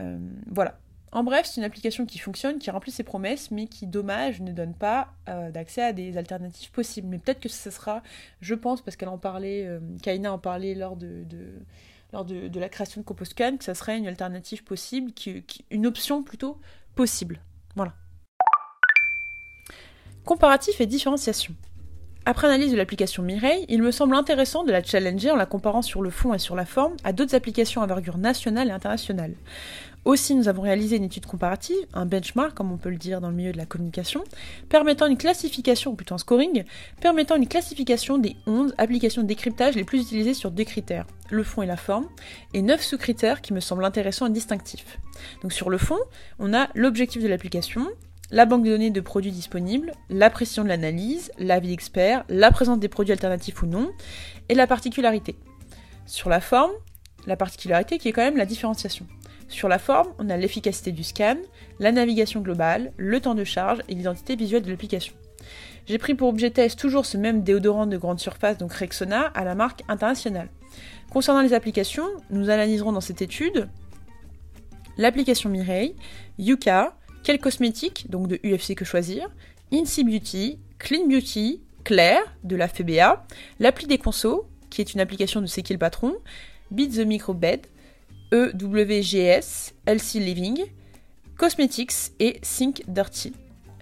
Euh, voilà. En bref, c'est une application qui fonctionne, qui remplit ses promesses, mais qui, dommage, ne donne pas euh, d'accès à des alternatives possibles. Mais peut-être que ce sera, je pense, parce qu'elle en parlait, Kaina en parlait lors de, lors de, la création de CompoScan, que ça serait une alternative possible, une option plutôt possible. Voilà. Comparatif et différenciation. Après analyse de l'application Mireille, il me semble intéressant de la challenger en la comparant sur le fond et sur la forme à d'autres applications à envergure nationale et internationale. Aussi, nous avons réalisé une étude comparative, un benchmark, comme on peut le dire dans le milieu de la communication, permettant une classification, ou plutôt un scoring, permettant une classification des 11 applications de décryptage les plus utilisées sur deux critères, le fond et la forme, et 9 sous-critères qui me semblent intéressants et distinctifs. Donc sur le fond, on a l'objectif de l'application, la banque de données de produits disponibles, la précision de l'analyse, l'avis expert, la présence des produits alternatifs ou non, et la particularité. Sur la forme, la particularité qui est quand même la différenciation. Sur la forme, on a l'efficacité du scan, la navigation globale, le temps de charge et l'identité visuelle de l'application. J'ai pris pour objet test toujours ce même déodorant de grande surface, donc Rexona, à la marque internationale. Concernant les applications, nous analyserons dans cette étude l'application Mireille, Yuka, quel cosmétique, donc de UFC que choisir, Incy Beauty, Clean Beauty, Claire, de la FBA, l'appli des consos, qui est une application de C'est patron, Beat the Microbed, EWGS, LC Living, Cosmetics et Think Dirty.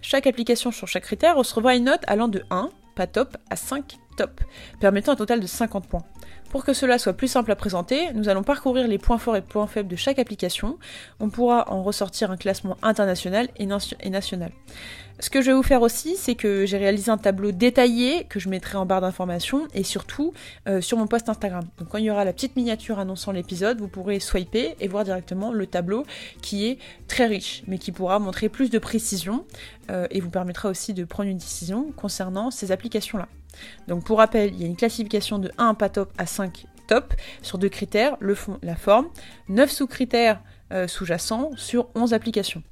Chaque application sur chaque critère recevra une note allant de 1, pas top, à 5, top, permettant un total de 50 points. Pour que cela soit plus simple à présenter, nous allons parcourir les points forts et points faibles de chaque application. On pourra en ressortir un classement international et, national. Ce que je vais vous faire aussi, c'est que j'ai réalisé un tableau détaillé que je mettrai en barre d'informations et surtout euh, sur mon post Instagram. Donc quand il y aura la petite miniature annonçant l'épisode, vous pourrez swiper et voir directement le tableau qui est très riche, mais qui pourra montrer plus de précision euh, et vous permettra aussi de prendre une décision concernant ces applications-là. Donc pour rappel, il y a une classification de 1 pas top à 5 top sur deux critères, le fond, la forme, 9 sous-critères euh, sous-jacents sur 11 applications.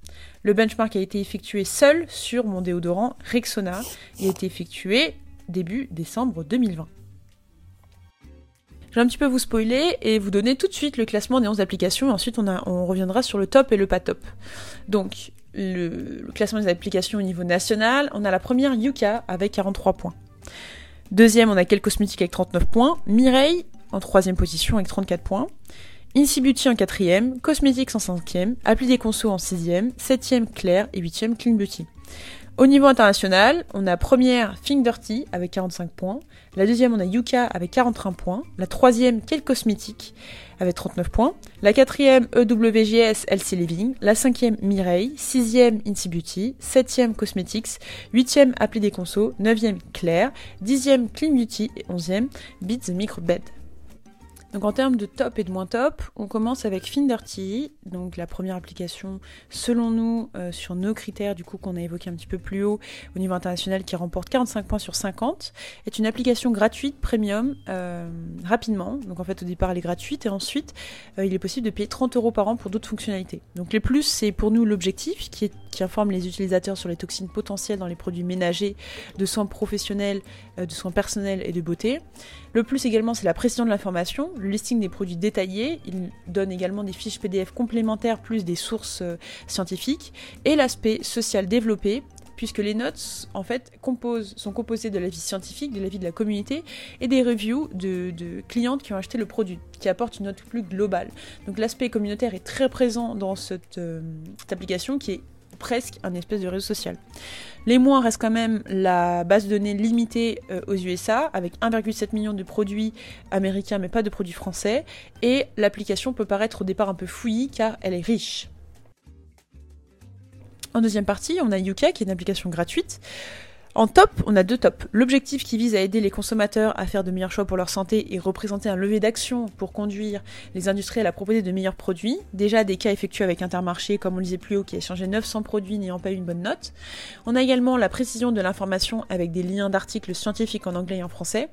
Le benchmark a été effectué seul sur mon déodorant Rexona et a été effectué début décembre 2020. Je vais un petit peu vous spoiler et vous donner tout de suite le classement des 11 applications. Et ensuite, on, reviendra sur le top et le pas top. Donc, le, le classement des applications au niveau national, on a la première Yuka avec 43 points. Deuxième, on a Quel Cosmétique avec 39 points. Mireille en troisième position avec 34 points. Incy Beauty en quatrième, Cosmetics en cinquième, Appli des Conso en sixième, septième Claire et huitième Clean Beauty. Au niveau international, on a première Think Dirty avec 45 points, la deuxième on a Yuka avec 41 points, la troisième Quel Cosmétique avec 39 points, la quatrième EWGS LC Living, la cinquième Mireille, sixième Incy Beauty, septième Cosmetics, huitième Appli des Conso, neuvième Claire, dixième Clean Beauty. Et onzième Beat the Microbed. Donc en termes de top et de moins top, on commence avec Finderty, donc la première application selon nous euh, sur nos critères du coup qu'on a évoqué un petit peu plus haut au niveau international qui remporte 45 points sur 50, est une application gratuite premium euh, rapidement. Donc en fait au départ elle est gratuite et ensuite euh, il est possible de payer 30 euros par an pour d'autres fonctionnalités. Donc les plus c'est pour nous l'objectif qui, qui informe les utilisateurs sur les toxines potentielles dans les produits ménagers, de soins professionnels, de soins personnels et de beauté. Le plus également c'est la précision de l'information le listing des produits détaillés, il donne également des fiches PDF complémentaires plus des sources euh, scientifiques, et l'aspect social développé, puisque les notes en fait composent, sont composées de l'avis scientifique, de l'avis de la communauté et des reviews de, clientes qui ont acheté le produit, qui apportent une note plus globale. Donc l'aspect communautaire est très présent dans cette, euh, cette application qui est presque un espèce de réseau social. Les moins restent quand même la base de données limitée euh, aux USA, avec 1,7 million de produits américains mais pas de produits français, et l'application peut paraître au départ un peu fouillie car elle est riche. En deuxième partie, on a Yuka qui est une application gratuite en top, on a deux tops. L'objectif qui vise à aider les consommateurs à faire de meilleurs choix pour leur santé et représenter un levier d'action pour conduire les industriels à proposer de meilleurs produits. Déjà des cas effectués avec Intermarché, comme on le disait plus haut, qui a échangé 900 produits n'ayant pas eu une bonne note. On a également la précision de l'information avec des liens d'articles scientifiques en anglais et en français.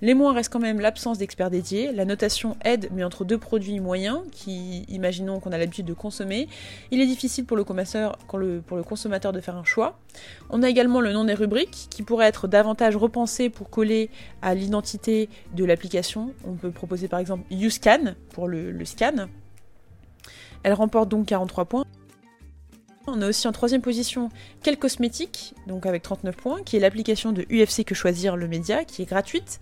Les moins restent quand même l'absence d'experts dédiés. La notation aide, mais entre deux produits moyens, qui, imaginons qu'on a l'habitude de consommer, il est difficile pour le, consommateur, pour le consommateur de faire un choix. On a également le nom des rubriques qui pourrait être davantage repensé pour coller à l'identité de l'application. On peut proposer par exemple YouScan pour le, scan. Elle remporte donc 43 points. On a aussi en troisième position Quel Cosmétique, donc avec 39 points, qui est l'application de UFC que choisir le média, qui est gratuite.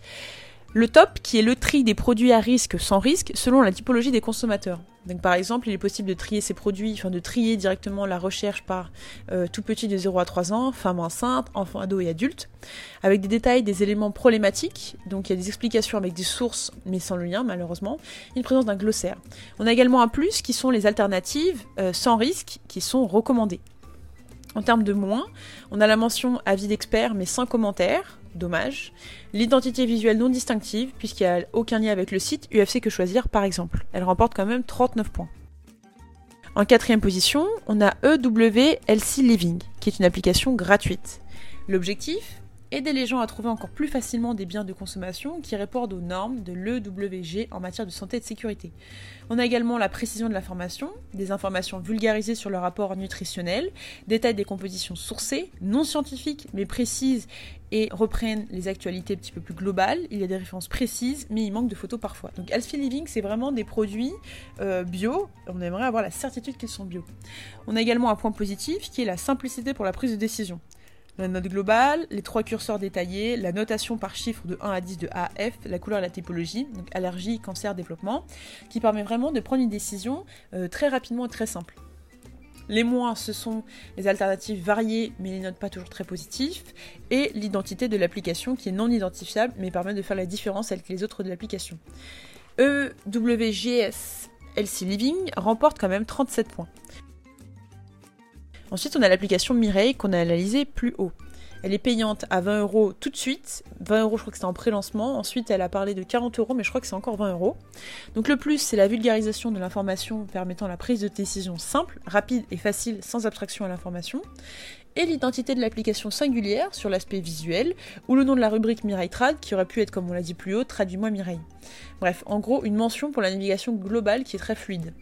Le top, qui est le tri des produits à risque sans risque selon la typologie des consommateurs. Donc par exemple, il est possible de trier ces produits, enfin de trier directement la recherche par euh, tout petit de 0 à 3 ans, femmes enceintes, enfants, ados et adultes, avec des détails, des éléments problématiques. Donc il y a des explications avec des sources, mais sans le lien malheureusement. Une présence d'un glossaire. On a également un plus qui sont les alternatives euh, sans risque qui sont recommandées. En termes de moins, on a la mention avis d'expert mais sans commentaire, dommage. L'identité visuelle non distinctive, puisqu'il n'y a aucun lien avec le site UFC que choisir par exemple. Elle remporte quand même 39 points. En quatrième position, on a EWLC Living, qui est une application gratuite. L'objectif? Aider les gens à trouver encore plus facilement des biens de consommation qui répondent aux normes de l'EWG en matière de santé et de sécurité. On a également la précision de l'information, des informations vulgarisées sur le rapport nutritionnel, détails des compositions sourcées, non scientifiques mais précises et reprennent les actualités un petit peu plus globales. Il y a des références précises, mais il manque de photos parfois. Donc Healthy Living, c'est vraiment des produits euh, bio. On aimerait avoir la certitude qu'ils sont bio. On a également un point positif qui est la simplicité pour la prise de décision la note globale, les trois curseurs détaillés, la notation par chiffre de 1 à 10 de A à F, la couleur et la typologie, donc allergie, cancer, développement, qui permet vraiment de prendre une décision euh, très rapidement et très simple. Les moins, ce sont les alternatives variées, mais les notes pas toujours très positives, et l'identité de l'application qui est non identifiable, mais permet de faire la différence avec les autres de l'application. EWGS LC Living remporte quand même 37 points. Ensuite, on a l'application Mireille qu'on a analysée plus haut. Elle est payante à 20 euros tout de suite. 20 euros, je crois que c'était en pré-lancement. Ensuite, elle a parlé de 40 euros, mais je crois que c'est encore 20 euros. Donc le plus, c'est la vulgarisation de l'information permettant la prise de décision simple, rapide et facile sans abstraction à l'information. Et l'identité de l'application singulière sur l'aspect visuel, ou le nom de la rubrique Mireille Trad, qui aurait pu être, comme on l'a dit plus haut, Traduis-moi Mireille. Bref, en gros, une mention pour la navigation globale qui est très fluide.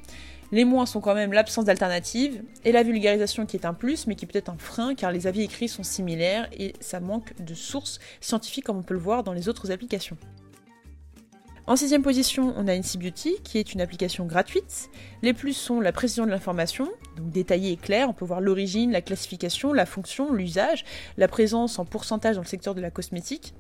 Les moins sont quand même l'absence d'alternative et la vulgarisation qui est un plus mais qui peut être un frein car les avis écrits sont similaires et ça manque de sources scientifiques comme on peut le voir dans les autres applications. En sixième position, on a NC Beauty, qui est une application gratuite. Les plus sont la précision de l'information, donc détaillée et claire. On peut voir l'origine, la classification, la fonction, l'usage, la présence en pourcentage dans le secteur de la cosmétique,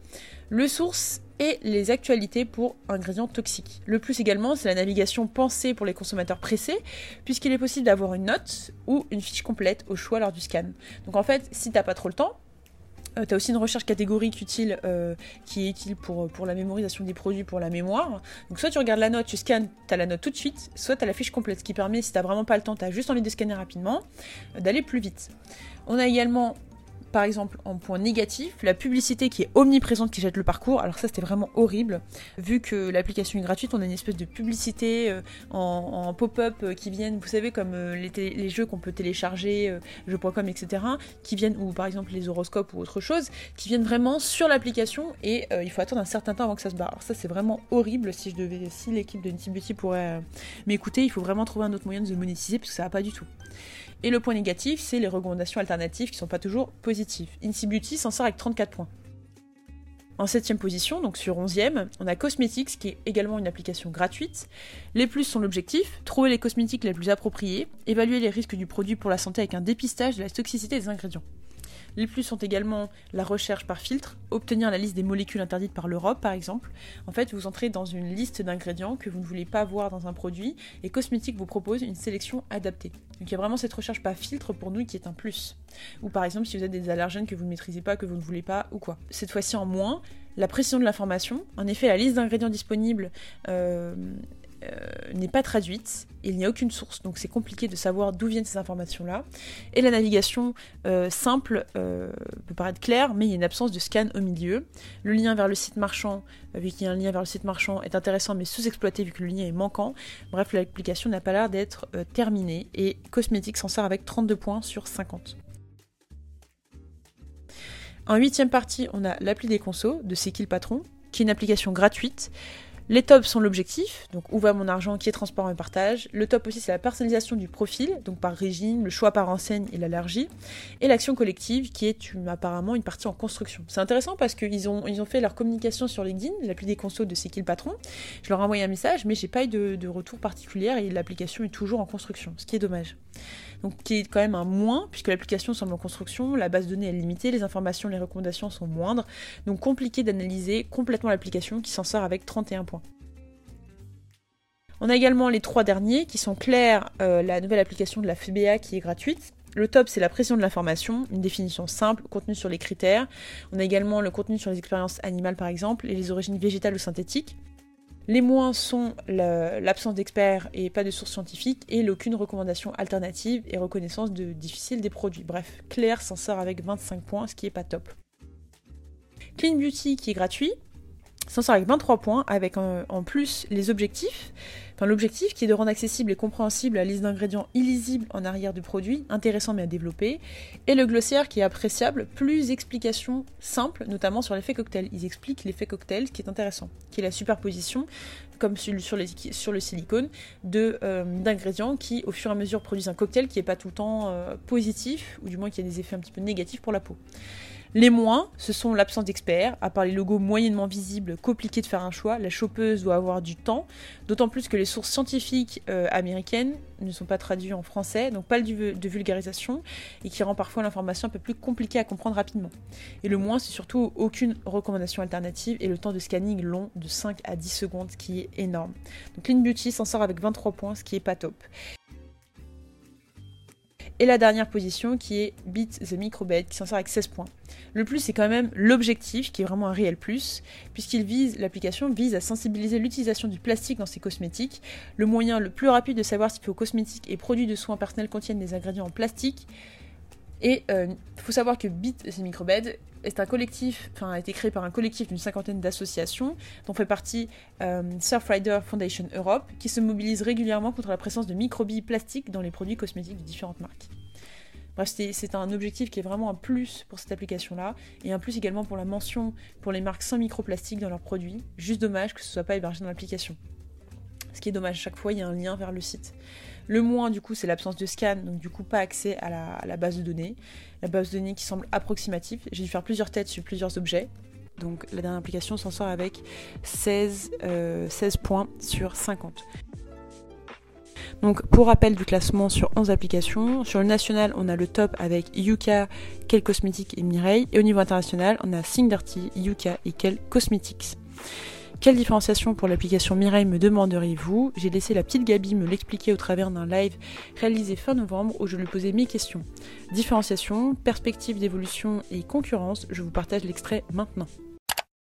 le source et les actualités pour ingrédients toxiques. Le plus également, c'est la navigation pensée pour les consommateurs pressés, puisqu'il est possible d'avoir une note ou une fiche complète au choix lors du scan. Donc en fait, si t'as pas trop le temps, euh, tu aussi une recherche catégorique utile euh, qui est utile pour, pour la mémorisation des produits, pour la mémoire. Donc soit tu regardes la note, tu scannes, tu as la note tout de suite, soit tu as la fiche complète, ce qui permet, si tu vraiment pas le temps, tu juste envie de scanner rapidement, euh, d'aller plus vite. On a également par exemple, en point négatif, la publicité qui est omniprésente qui jette le parcours. Alors ça, c'était vraiment horrible. Vu que l'application est gratuite, on a une espèce de publicité euh, en, pop-up euh, qui viennent, vous savez, comme euh, les, jeux qu'on peut télécharger, jeux.com, etc., qui viennent, ou par exemple les horoscopes ou autre chose, qui viennent vraiment sur l'application et il faut attendre un certain temps avant que ça se barre. Alors ça, c'est vraiment horrible. Si si l'équipe de Nitty Beauty pourrait m'écouter, il faut vraiment trouver un autre moyen de monétiser parce que ça va pas du tout. Et le point négatif, c'est les recommandations alternatives qui sont pas toujours positives. Incy s'en sort avec 34 points. En septième position, donc sur 11e, on a Cosmetics qui est également une application gratuite. Les plus sont l'objectif, trouver les cosmétiques les plus appropriés, évaluer les risques du produit pour la santé avec un dépistage de la toxicité des ingrédients. Les plus sont également la recherche par filtre, obtenir la liste des molécules interdites par l'Europe par exemple. En fait, vous entrez dans une liste d'ingrédients que vous ne voulez pas voir dans un produit et Cosmétique vous propose une sélection adaptée. Donc il y a vraiment cette recherche par filtre pour nous qui est un plus. Ou par exemple si vous avez des allergènes que vous ne maîtrisez pas, que vous ne voulez pas ou quoi. Cette fois-ci en moins, la précision de l'information. En effet, la liste d'ingrédients disponibles euh, euh, n'est pas traduite, il n'y a aucune source, donc c'est compliqué de savoir d'où viennent ces informations-là. Et la navigation euh, simple euh, peut paraître claire, mais il y a une absence de scan au milieu. Le lien vers le site marchand, vu qu'il y a un lien vers le site marchand, est intéressant mais sous-exploité vu que le lien est manquant. Bref, l'application n'a pas l'air d'être terminée et Cosmetics s'en sort avec 32 points sur 50. En huitième partie, on a l'appli des consos de C'est qui patron, qui est une application gratuite les tops sont l'objectif, donc où va mon argent, qui est transparent et partage. Le top aussi, c'est la personnalisation du profil, donc par régime, le choix par enseigne et l'allergie. Et l'action collective, qui est apparemment une partie en construction. C'est intéressant parce qu'ils ont, ils ont fait leur communication sur LinkedIn, l'appli des consos de C'est qui le patron. Je leur ai envoyé un message, mais j'ai pas eu de, de retour particulier et l'application est toujours en construction, ce qui est dommage donc qui est quand même un moins, puisque l'application semble en construction, la base de données est limitée, les informations, les recommandations sont moindres, donc compliqué d'analyser complètement l'application qui s'en sort avec 31 points. On a également les trois derniers qui sont clairs, euh, la nouvelle application de la FBA qui est gratuite. Le top, c'est la pression de l'information, une définition simple, contenu sur les critères. On a également le contenu sur les expériences animales par exemple, et les origines végétales ou synthétiques. Les moins sont l'absence d'experts et pas de sources scientifiques et l'aucune recommandation alternative et reconnaissance difficile des produits. Bref, Claire s'en sort avec 25 points, ce qui est pas top. Clean Beauty qui est gratuit, s'en sort avec 23 points, avec en plus les objectifs. L'objectif qui est de rendre accessible et compréhensible la liste d'ingrédients illisible en arrière du produit, intéressant mais à développer, et le glossiaire qui est appréciable, plus explications simples, notamment sur l'effet cocktail. Ils expliquent l'effet cocktail, ce qui est intéressant, qui est la superposition, comme sur, le silicone, euh, d'ingrédients qui, au fur et à mesure, produisent un cocktail qui n'est pas tout le temps euh, positif, ou du moins qui a des effets un petit peu négatifs pour la peau. Les moins, ce sont l'absence d'experts, à part les logos moyennement visibles, compliqué de faire un choix, la chopeuse doit avoir du temps, d'autant plus que les sources scientifiques euh, américaines ne sont pas traduites en français, donc pas de vulgarisation, et qui rend parfois l'information un peu plus compliquée à comprendre rapidement. Et le moins, c'est surtout aucune recommandation alternative et le temps de scanning long de 5 à 10 secondes, qui est énorme. Donc Clean Beauty s'en sort avec 23 points, ce qui est pas top. Et la dernière position qui est Beat the Microbed qui s'en sort avec 16 points. Le plus c'est quand même l'objectif qui est vraiment un réel plus puisqu'il vise l'application vise à sensibiliser l'utilisation du plastique dans ses cosmétiques. Le moyen le plus rapide de savoir si vos cosmétiques et produits de soins personnels contiennent des ingrédients en plastique. Et il euh, faut savoir que Beat the Microbed est un collectif, enfin a été créé par un collectif d'une cinquantaine d'associations, dont fait partie euh, Surfrider Foundation Europe, qui se mobilise régulièrement contre la présence de microbilles plastiques dans les produits cosmétiques de différentes marques. Bref, c'est un objectif qui est vraiment un plus pour cette application-là, et un plus également pour la mention pour les marques sans microplastique dans leurs produits. Juste dommage que ce soit pas hébergé dans l'application. Ce qui est dommage, chaque fois il y a un lien vers le site. Le moins, du coup, c'est l'absence de scan, donc du coup, pas accès à la, base de données. La base de données qui semble approximative. J'ai dû faire plusieurs têtes sur plusieurs objets. Donc la dernière application s'en sort avec 16, euh, 16 points sur 50. Donc pour rappel du classement sur 11 applications, sur le national on a le top avec Yuka, Kel Cosmetics et Mireille, et au niveau international on a Sing Dirty, Yuka et Kel Cosmetics. Quelle différenciation pour l'application Mireille me demanderiez-vous? J'ai laissé la petite Gabi me l'expliquer au travers d'un live réalisé fin novembre où je lui posais mes questions. Différenciation, perspective d'évolution et concurrence, je vous partage l'extrait maintenant.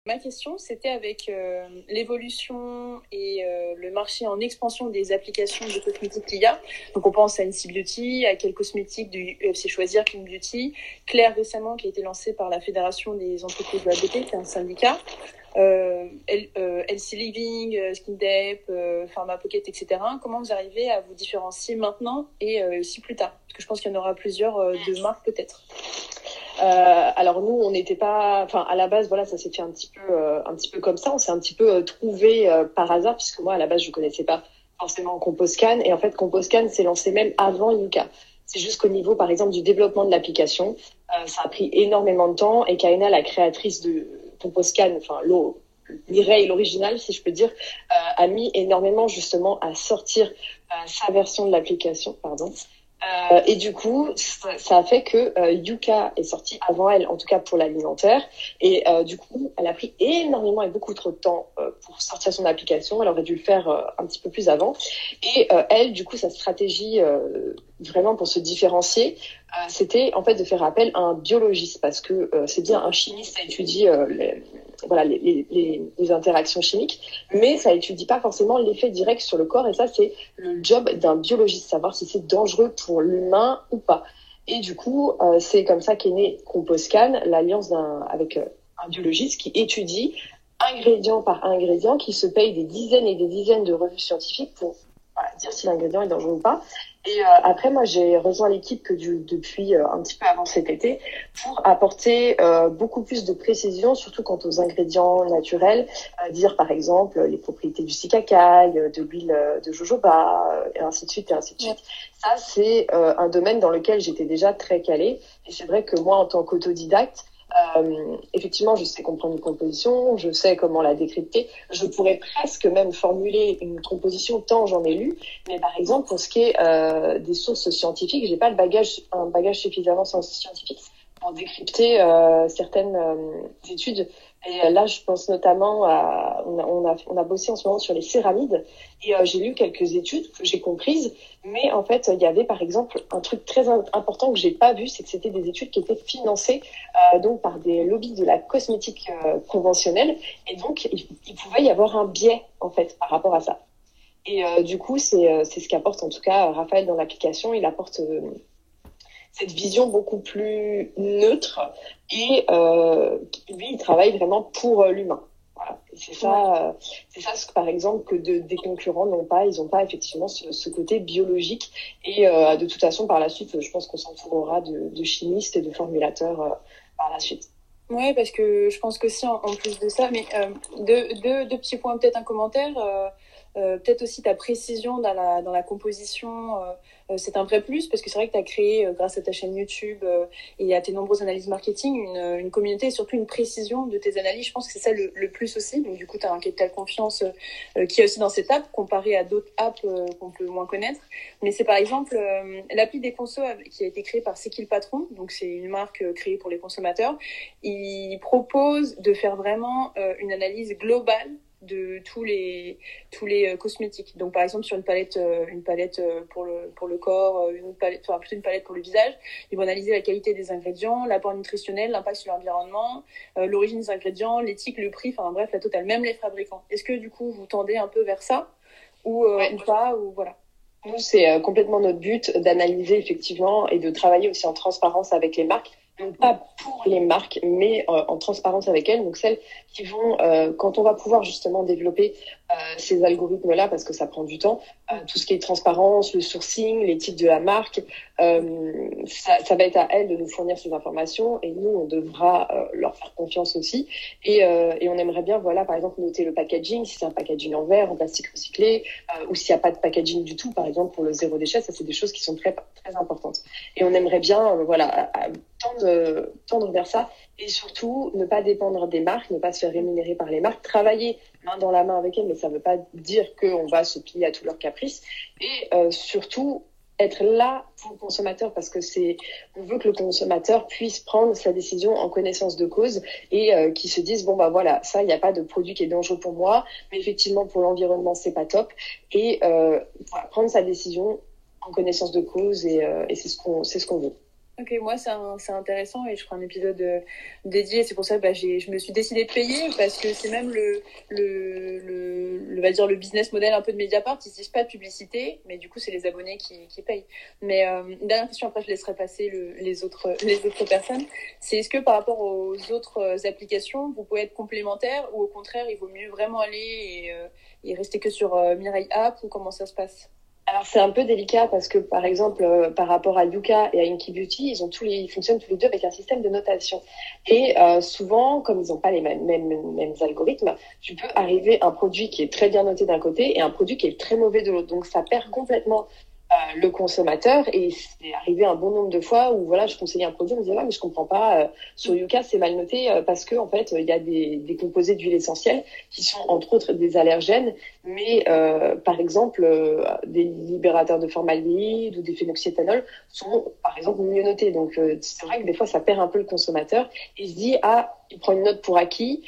Ma question, c'était avec euh, l'évolution et euh, le marché en expansion des applications de cosmétiques qu'il y a. Donc, on pense à NC Beauty, à quel cosmétique du UFC Choisir, Clean Beauty, Claire récemment qui a été lancée par la Fédération des entreprises de la beauté, qui est un syndicat. Euh, L- euh, LC Living, euh, Skin Dep, Pharma Pocket, etc. Comment vous arrivez à vous différencier maintenant et aussi plus tard? Parce que je pense qu'il y en aura plusieurs de marques peut-être. Euh, alors nous, on n'était pas, enfin à la base, voilà, ça s'est fait un petit peu, euh, un petit peu comme ça. On s'est un petit peu euh, trouvé par hasard, puisque moi à la base je connaissais pas forcément Composcan, et en fait Composcan s'est lancé même avant Yuka. C'est juste qu'au niveau, par exemple, du développement de l'application, ça a pris énormément de temps, et Kaina, la créatrice de Composcan, enfin. Mireille, l'original, si je peux dire, euh, a mis énormément justement à sortir euh, sa version de l'application, pardon. Euh, et du coup, ça, a fait que euh, Yuka est sortie avant elle, en tout cas pour l'alimentaire. Et euh, du coup, elle a pris énormément et beaucoup trop de temps pour sortir son application. Elle aurait dû le faire un petit peu plus avant. Et elle, du coup, sa stratégie vraiment pour se différencier, c'était en fait de faire appel à un biologiste parce que c'est bien un chimiste, ça étudie euh, les, voilà les, les, interactions chimiques, mais ça étudie pas forcément l'effet direct sur le corps. Et ça, c'est le job d'un biologiste, savoir si c'est dangereux pour l'humain ou pas. Et du coup, euh, c'est comme ça qu'est né Composcan, l'alliance avec euh, un biologiste qui étudie ingrédient par ingrédient, qui se paye des dizaines et des dizaines de revues scientifiques pour dire si l'ingrédient est dangereux ou pas. Et euh, après, moi, j'ai rejoint l'équipe que depuis euh, un petit peu avant cet été pour apporter euh, beaucoup plus de précision, surtout quant aux ingrédients naturels. Euh, dire, par exemple, les propriétés du cicacaille, euh, de l'huile euh, de jojoba, et ainsi de suite, et ainsi de suite. Ça, c'est un domaine dans lequel j'étais déjà très calée. Et c'est vrai que moi, en tant qu'autodidacte, euh, effectivement, je sais comprendre une composition, je sais comment la décrypter. Je pourrais presque même formuler une composition tant j'en ai lu. Mais par exemple, pour ce qui est euh, des sources scientifiques, j'ai pas le bagage, un bagage suffisamment scientifique pour décrypter euh, certaines études. Et là, je pense notamment à, on a, on a, bossé en ce moment sur les céramides et euh, j'ai lu quelques études que j'ai comprises, mais en fait, il y avait par exemple un truc très important que j'ai pas vu, c'est que c'était des études qui étaient financées euh, donc par des lobbies de la cosmétique euh, conventionnelle et donc il, pouvait y avoir un biais en fait par rapport à ça. Et euh, du coup, c'est euh, ce qu'apporte en tout cas Raphaël dans l'application. Il apporte euh, cette vision beaucoup plus neutre et euh, lui il travaille vraiment pour euh, l'humain. Voilà. C'est ça euh, c'est ça ce par exemple que de, des concurrents n'ont pas. Ils n'ont pas effectivement ce, ce, côté biologique. Et de toute façon par la suite je pense qu'on s'entourera de, de, chimistes et de formulateurs par la suite. Ouais, parce que je pense que si en, en plus de ça, mais deux, deux, deux petits points, peut-être un commentaire. Euh, peut-être aussi ta précision dans la, dans la composition, euh, c'est un vrai plus parce que c'est vrai que tu as créé, euh, grâce à ta chaîne YouTube euh, et à tes nombreuses analyses marketing, une, une communauté et surtout une précision de tes analyses. Je pense que c'est ça le, le, plus aussi. Donc, du coup, tu as un capital confiance euh, qui est aussi dans cette app comparé à d'autres apps euh, qu'on peut moins connaître. Mais c'est par exemple euh, l'appli des consos qui a été créée par C'est qui le patron. Donc, c'est une marque euh, créée pour les consommateurs. Il propose de faire vraiment euh, une analyse globale de tous les tous les euh, cosmétiques. Donc par exemple sur une palette euh, une palette euh, pour le pour le corps, une palette enfin plutôt une palette pour le visage, ils vont analyser la qualité des ingrédients, l'apport nutritionnel, l'impact sur l'environnement, l'origine des ingrédients, l'éthique, le prix, enfin bref la totale, même les fabricants. Est-ce que du coup vous tendez un peu vers ça ou, ouais. ou pas ou voilà. Nous c'est complètement notre but d'analyser effectivement et de travailler aussi en transparence avec les marques donc pas pour les marques, mais euh, en transparence avec elles, donc celles qui vont, euh, quand on va pouvoir justement développer ces algorithmes-là, parce que ça prend du temps, euh, tout ce qui est transparence, le sourcing, les titres de la marque, euh, ça, va être à elles de nous fournir ces informations, et nous, on devra euh, leur faire confiance aussi, et, et, on aimerait bien, voilà, par exemple, noter le packaging, si c'est un packaging en verre, en plastique recyclé, ou s'il n'y a pas de packaging du tout, par exemple, pour le zéro déchet, ça c'est des choses qui sont très, très importantes. Et on aimerait bien, voilà, tendre, tendre vers ça. Et surtout ne pas dépendre des marques, ne pas se faire rémunérer par les marques, travailler main dans la main avec elles, mais ça ne veut pas dire qu'on va se plier à tous leurs caprices et euh, surtout être là pour le consommateur parce que c'est on veut que le consommateur puisse prendre sa décision en connaissance de cause et euh, se dise bon bah voilà ça il n'y a pas de produit qui est dangereux pour moi mais effectivement pour l'environnement c'est pas top et euh, voilà, prendre sa décision en connaissance de cause et, euh, et c'est ce qu'on c'est ce qu'on veut. Ok, moi c'est intéressant et je ferai un épisode euh, dédié. C'est pour ça que bah, je me suis décidée de payer parce que c'est même le, le, le, va dire le business model un peu de Mediapart. Ils disent pas de publicité, mais du coup c'est les abonnés qui, qui payent. Mais euh, une dernière question, après je laisserai passer le, les, autres, les autres personnes. C'est est-ce que par rapport aux autres applications, vous pouvez être complémentaire ou au contraire il vaut mieux vraiment aller et, euh, et rester que sur euh, Mirai App ou comment ça se passe? Alors c'est un peu délicat parce que par exemple euh, par rapport à Yuka et à Inky Beauty, ils ont tous les, ils fonctionnent tous les deux avec un système de notation. Et euh, souvent, comme ils n'ont pas les mêmes, mêmes, mêmes algorithmes, tu peux arriver à un produit qui est très bien noté d'un côté et un produit qui est très mauvais de l'autre. Donc ça perd complètement le consommateur. Et c'est arrivé un bon nombre de fois où voilà je conseillais un produit on me disait mais je comprends pas euh, sur Yuka c'est mal noté euh, parce que en fait il y a des, des composés d'huile essentielle qui sont entre autres des allergènes. Mais par exemple des libérateurs de formaldéhyde ou des phénoxyéthanol sont par exemple mieux notés. Donc c'est vrai que des fois ça perd un peu le consommateur. Et il se dit ah il prend une note pour acquis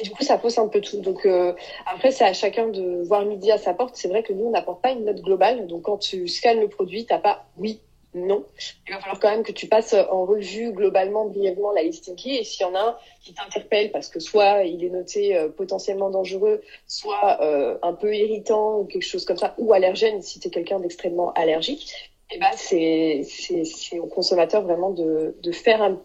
et du coup, ça pose un peu tout. Donc euh, après, c'est à chacun de voir midi à sa porte. C'est vrai que nous, on n'apporte pas une note globale. Donc quand tu scannes le produit, t'as pas oui, non. Il va falloir quand même que tu passes en revue globalement, brièvement, la listing key. Et s'il y en a un qui t'interpelle parce que soit il est noté euh, potentiellement dangereux, soit euh, un peu irritant ou quelque chose comme ça, ou allergène si tu es quelqu'un d'extrêmement allergique, et ben c'est c'est au consommateur vraiment de, de faire un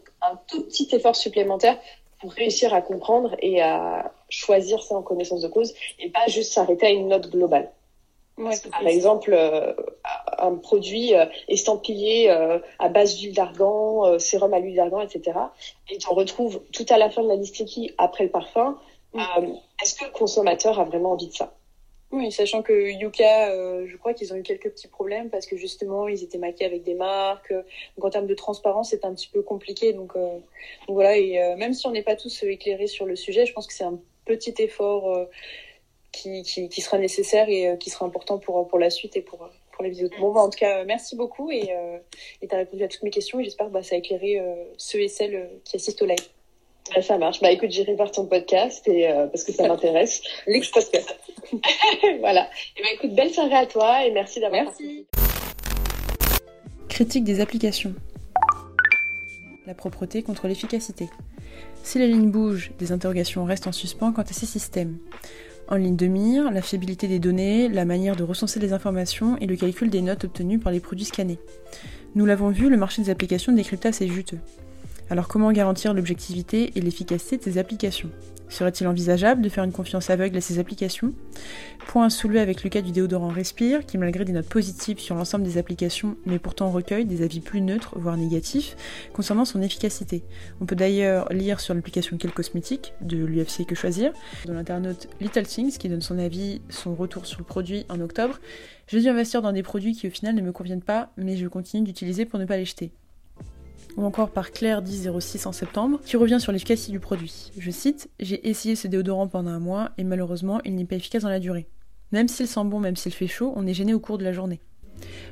tout petit effort supplémentaire pour réussir à comprendre et à choisir ça en connaissance de cause et pas juste s'arrêter à une note globale. Ouais, par exemple, euh, un produit euh, estampillé euh, à base d'huile d'argan, euh, sérum à l'huile d'argan, etc. Et tu en retrouves tout à la fin de la liste qui après le parfum. Mm. Est-ce que le consommateur a vraiment envie de ça? Oui, sachant que Yuka, euh, je crois qu'ils ont eu quelques petits problèmes parce que justement, ils étaient maqués avec des marques. Donc en termes de transparence, c'est un petit peu compliqué. Donc, euh, voilà, et euh, même si on n'est pas tous éclairés sur le sujet, je pense que c'est un petit effort qui, qui, sera nécessaire et qui sera important pour, pour la suite et pour, pour les vidéos. Bon, bah, en tout cas, merci beaucoup et tu as répondu à toutes mes questions et j'espère que bah, ça a éclairé ceux et celles qui assistent au live. Bah, ça marche. Bah écoute, j'irai voir ton podcast et euh, parce que ça m'intéresse. L'ex-podcast. voilà. Et bah écoute, belle soirée à toi et merci d'avoir Merci. Critique des applications. La propreté contre l'efficacité. Si la ligne bouge, des interrogations restent en suspens quant à ces systèmes. En ligne de mire, la fiabilité des données, la manière de recenser les informations et le calcul des notes obtenues par les produits scannés. Nous l'avons vu, le marché des applications décryptage est juteux. Alors comment garantir l'objectivité et l'efficacité de ces applications? Serait-il envisageable de faire une confiance aveugle à ces applications? Point soulevé avec le cas du déodorant Respire, qui malgré des notes positives sur l'ensemble des applications, mais pourtant recueille des avis plus neutres, voire négatifs, concernant son efficacité. On peut d'ailleurs lire sur l'application Quel Cosmétique, de l'UFC Que Choisir, de l'internaute Little Things, qui donne son avis, son retour sur le produit en octobre. J'ai dû investir dans des produits qui au final ne me conviennent pas, mais je continue d'utiliser pour ne pas les jeter ou encore par Claire 1006 en septembre, qui revient sur l'efficacité du produit. Je cite J'ai essayé ce déodorant pendant un mois et malheureusement il n'est pas efficace dans la durée. Même s'il sent bon, même s'il fait chaud, on est gêné au cours de la journée.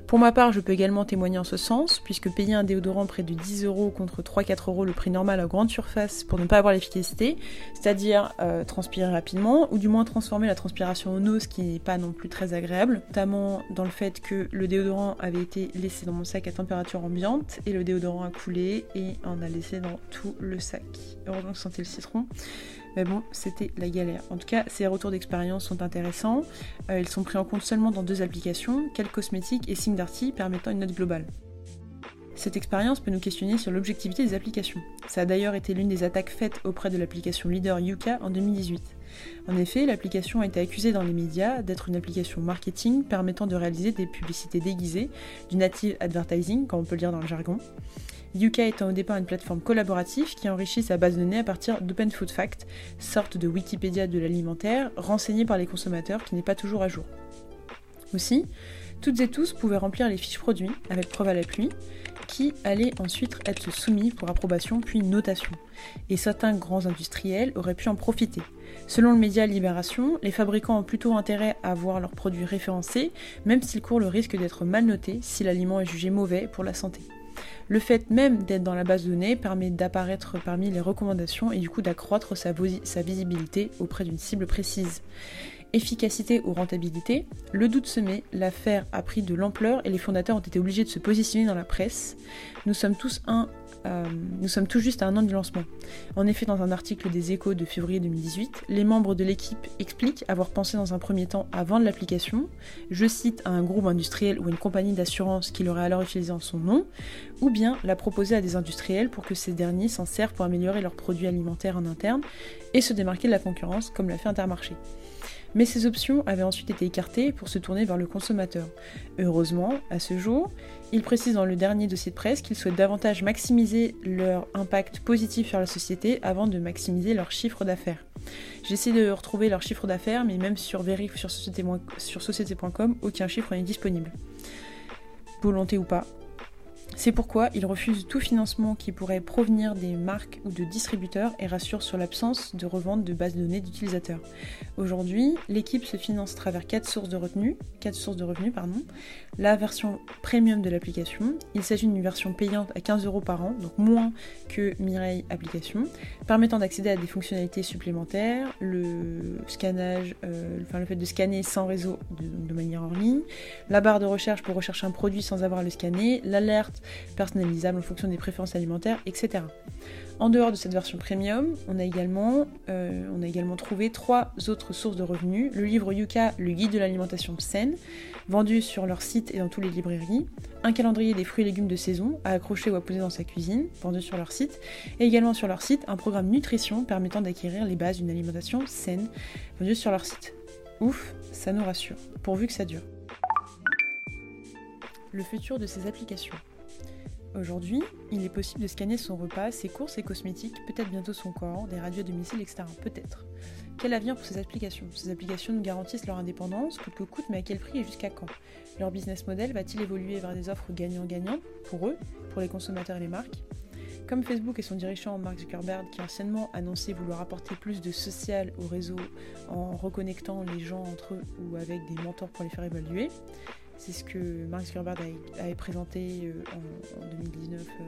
Pour ma part, je peux également témoigner en ce sens, puisque payer un déodorant près de 10 euros contre 3-4 euros le prix normal à grande surface pour ne pas avoir l'efficacité, c'est-à-dire euh, transpirer rapidement, ou du moins transformer la transpiration en eau, ce qui n'est pas non plus très agréable, notamment dans le fait que le déodorant avait été laissé dans mon sac à température ambiante, et le déodorant a coulé et en a laissé dans tout le sac. Heureusement que je sentais le citron. Mais bon, c'était la galère. En tout cas, ces retours d'expérience sont intéressants. Euh, ils sont pris en compte seulement dans deux applications, Quel Cosmétique et SingDarty, permettant une note globale. Cette expérience peut nous questionner sur l'objectivité des applications. Ça a d'ailleurs été l'une des attaques faites auprès de l'application leader Yuka en 2018. En effet, l'application a été accusée dans les médias d'être une application marketing permettant de réaliser des publicités déguisées, du native advertising, comme on peut le dire dans le jargon. Yuka étant au départ une plateforme collaborative qui enrichit sa base de données à partir d'Open Food Fact, sorte de Wikipédia de l'alimentaire, renseignée par les consommateurs qui n'est pas toujours à jour. Aussi, Toutes et tous pouvaient remplir les fiches produits avec preuve à l'appui, qui allaient ensuite être soumis pour approbation puis notation. Et certains grands industriels auraient pu en profiter. Selon le média Libération, les fabricants ont plutôt intérêt à voir leurs produits référencés, même s'ils courent le risque d'être mal notés si l'aliment est jugé mauvais pour la santé. Le fait même d'être dans la base de données permet d'apparaître parmi les recommandations et du coup d'accroître sa, visibilité auprès d'une cible précise efficacité ou rentabilité, le doute se met, l'affaire a pris de l'ampleur et les fondateurs ont été obligés de se positionner dans la presse. Nous sommes tous un euh, nous sommes tout juste à un an du lancement. En effet, dans un article des Échos de février 2018, les membres de l'équipe expliquent avoir pensé dans un premier temps à vendre l'application, je cite à un groupe industriel ou une compagnie d'assurance qui l'aurait alors utilisé en son nom, ou bien la proposer à des industriels pour que ces derniers s'en servent pour améliorer leurs produits alimentaires en interne et se démarquer de la concurrence comme l'a fait Intermarché mais ces options avaient ensuite été écartées pour se tourner vers le consommateur. Heureusement, à ce jour, ils précisent dans le dernier dossier de presse qu'ils souhaitent davantage maximiser leur impact positif sur la société avant de maximiser leur chiffre d'affaires. J'essaie de retrouver leur chiffre d'affaires, mais même sur Verif sur société.com, aucun chiffre n'est disponible. Volonté ou pas, c'est pourquoi il refuse tout financement qui pourrait provenir des marques ou de distributeurs et rassure sur l'absence de revente de bases de données d'utilisateurs. Aujourd'hui, l'équipe se finance à travers quatre sources de revenus, quatre sources. La version premium de l'application, il s'agit d'une version payante à 15 euros par an, donc moins que Mireille Application, permettant d'accéder à des fonctionnalités supplémentaires, le scannage, euh, le fait de scanner sans réseau de, de manière en ligne, la barre de recherche pour rechercher un produit sans avoir à le scanner, l'alerte personnalisable en fonction des préférences alimentaires, etc. En dehors de cette version premium, on a également, euh, on a également trouvé trois autres sources de revenus. Le livre Yuka, le guide de l'alimentation saine, vendu sur leur site et dans toutes les librairies. Un calendrier des fruits et légumes de saison à accrocher ou à poser dans sa cuisine, vendu sur leur site. Et également sur leur site, un programme nutrition permettant d'acquérir les bases d'une alimentation saine, vendu sur leur site. Ouf, ça nous rassure, pourvu que ça dure. Le futur de ces applications. Aujourd'hui, il est possible de scanner son repas, ses courses et cosmétiques, peut-être bientôt son corps, des radios à domicile, etc. Peut-être. Quel avenir pour ces applications? Ces applications nous garantissent leur indépendance, coûte que coûte, mais à quel prix et jusqu'à quand? Leur business model va-t-il évoluer vers des offres gagnant-gagnant pour eux, pour les consommateurs et les marques? Comme Facebook et son dirigeant Mark Zuckerberg qui anciennement annoncé vouloir apporter plus de social au réseau en reconnectant les gens entre eux ou avec des mentors pour les faire évaluer, c'est ce que Mark Zuckerberg avait présenté euh, en, 2019, euh,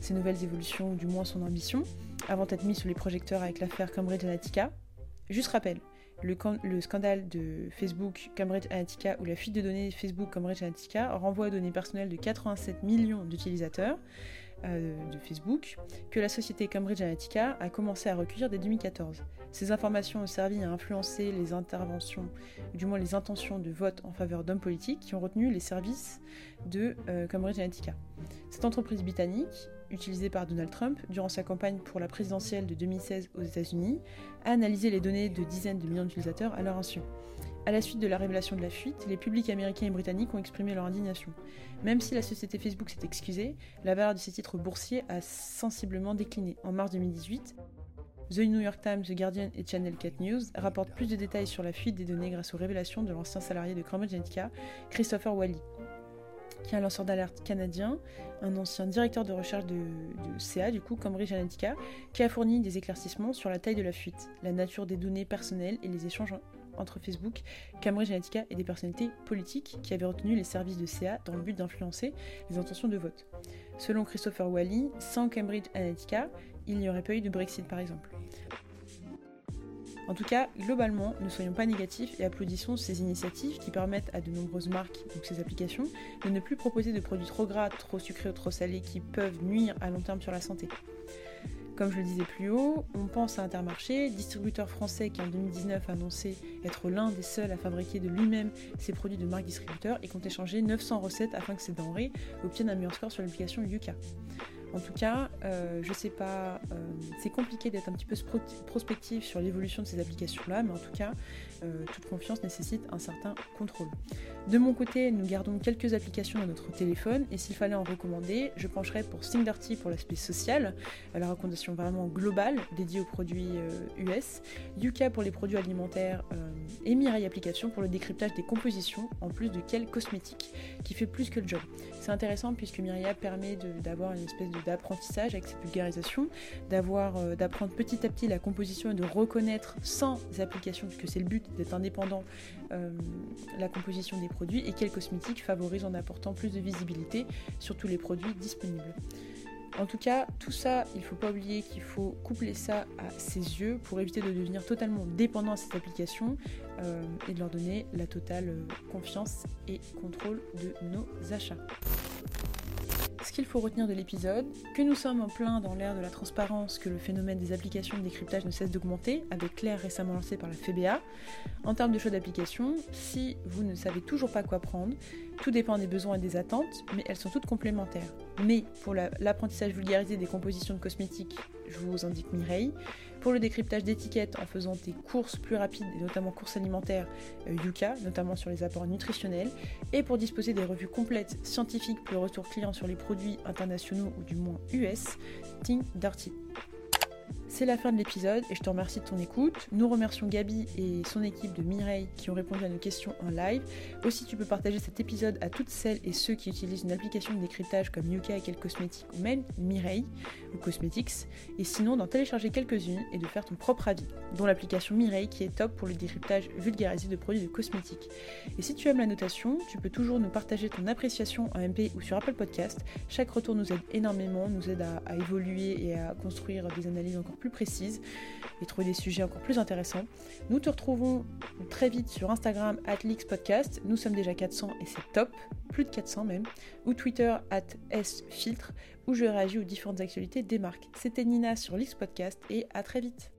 ses nouvelles évolutions, ou du moins son ambition, avant d'être mis sous les projecteurs avec l'affaire Cambridge Analytica. Juste rappel, le, le, scandale de Facebook Cambridge Analytica ou la fuite de données Facebook Cambridge Analytica renvoie aux données personnelles de 87 millions d'utilisateurs euh, de Facebook que la société Cambridge Analytica a commencé à recueillir dès 2014. Ces informations ont servi à influencer les interventions, du moins les intentions de vote en faveur d'hommes politiques qui ont retenu les services de euh, Cambridge Analytica. Cette entreprise britannique, utilisée par Donald Trump durant sa campagne pour la présidentielle de 2016 aux États-Unis, a analysé les données de dizaines de millions d'utilisateurs à leur insu. À la suite de la révélation de la fuite, les publics américains et britanniques ont exprimé leur indignation. Même si la société Facebook s'est excusée, la valeur de ses titres boursiers a sensiblement décliné. En mars 2018, The New York Times, The Guardian et Channel 4 News rapportent plus de détails sur la fuite des données grâce aux révélations de l'ancien salarié de Cambridge Analytica, Christopher Wally, qui est un lanceur d'alerte canadien, un ancien directeur de recherche de, de, CA, du coup Cambridge Analytica, qui a fourni des éclaircissements sur la taille de la fuite, la nature des données personnelles et les échanges entre Facebook, Cambridge Analytica et des personnalités politiques qui avaient retenu les services de CA dans le but d'influencer les intentions de vote. Selon Christopher Wally, sans Cambridge Analytica, il n'y aurait pas eu de Brexit par exemple. En tout cas, globalement, ne soyons pas négatifs et applaudissons ces initiatives qui permettent à de nombreuses marques, donc ces applications, de ne plus proposer de produits trop gras, trop sucrés ou trop salés qui peuvent nuire à long terme sur la santé. Comme je le disais plus haut, on pense à Intermarché, distributeur français qui en 2019 a annoncé être l'un des seuls à fabriquer de lui-même ses produits de marque distributeur et compte échanger 900 recettes afin que ces denrées obtiennent un meilleur score sur l'application Yuka. En tout cas, euh, je sais pas, euh, c'est compliqué d'être un petit peu prospectif sur l'évolution de ces applications-là, mais en tout cas, euh, toute confiance nécessite un certain contrôle. De mon côté, nous gardons quelques applications dans notre téléphone, et s'il fallait en recommander, je pencherais pour SingDirty pour l'aspect social, la recommandation vraiment globale dédiée aux produits US, Yuka pour les produits alimentaires et Mirai Application pour le décryptage des compositions, en plus de quel cosmétique qui fait plus que le job. C'est intéressant puisque Myriad permet d'avoir une espèce d'apprentissage avec cette vulgarisation, euh, d'apprendre petit à petit la composition et de reconnaître sans applications, puisque c'est le but d'être indépendant, euh, la composition des produits et quel cosmétique favorise en apportant plus de visibilité sur tous les produits disponibles. En tout cas, tout ça, il ne faut pas oublier qu'il faut coupler ça à ses yeux pour éviter de devenir totalement dépendant à cette application euh, et de leur donner la totale confiance et contrôle de nos achats ce qu'il faut retenir de l'épisode, que nous sommes en plein dans l'ère de la transparence, que le phénomène des applications de décryptage ne cesse d'augmenter, avec Claire récemment lancée par la FBA. En termes de choix d'application, si vous ne savez toujours pas quoi prendre, tout dépend des besoins et des attentes, mais elles sont toutes complémentaires. Mais pour l'apprentissage vulgarisé des compositions de cosmétiques, je vous indique Mireille. Pour le décryptage d'étiquettes en faisant des courses plus rapides, et notamment courses alimentaires, euh, Yuka, notamment sur les apports nutritionnels. Et pour disposer des revues complètes scientifiques pour le retour client sur les produits internationaux ou du moins US, Ting Dirty. C'est la fin de l'épisode et je te remercie de ton écoute. Nous remercions Gabi et son équipe de Mireille qui ont répondu à nos questions en live. Aussi, tu peux partager cet épisode à toutes celles et ceux qui utilisent une application de décryptage comme Yuka et quelques cosmétiques ou même Mireille ou Cosmetics. Et sinon, d'en télécharger quelques-unes et de faire ton propre avis, dont l'application Mireille qui est top pour le décryptage vulgarisé de produits de cosmétiques. Et si tu aimes la notation, tu peux toujours nous partager ton appréciation en MP ou sur Apple Podcast. Chaque retour nous aide énormément, nous aide à, à évoluer et à construire des analyses encore plus précises et trouver des sujets encore plus intéressants. Nous te retrouvons très vite sur Instagram @lixpodcast. Nous sommes déjà 400 et c'est top, plus de 400 même, ou Twitter @sfiltre où je réagis aux différentes actualités des marques. C'était Nina sur Lix Podcast et à très vite.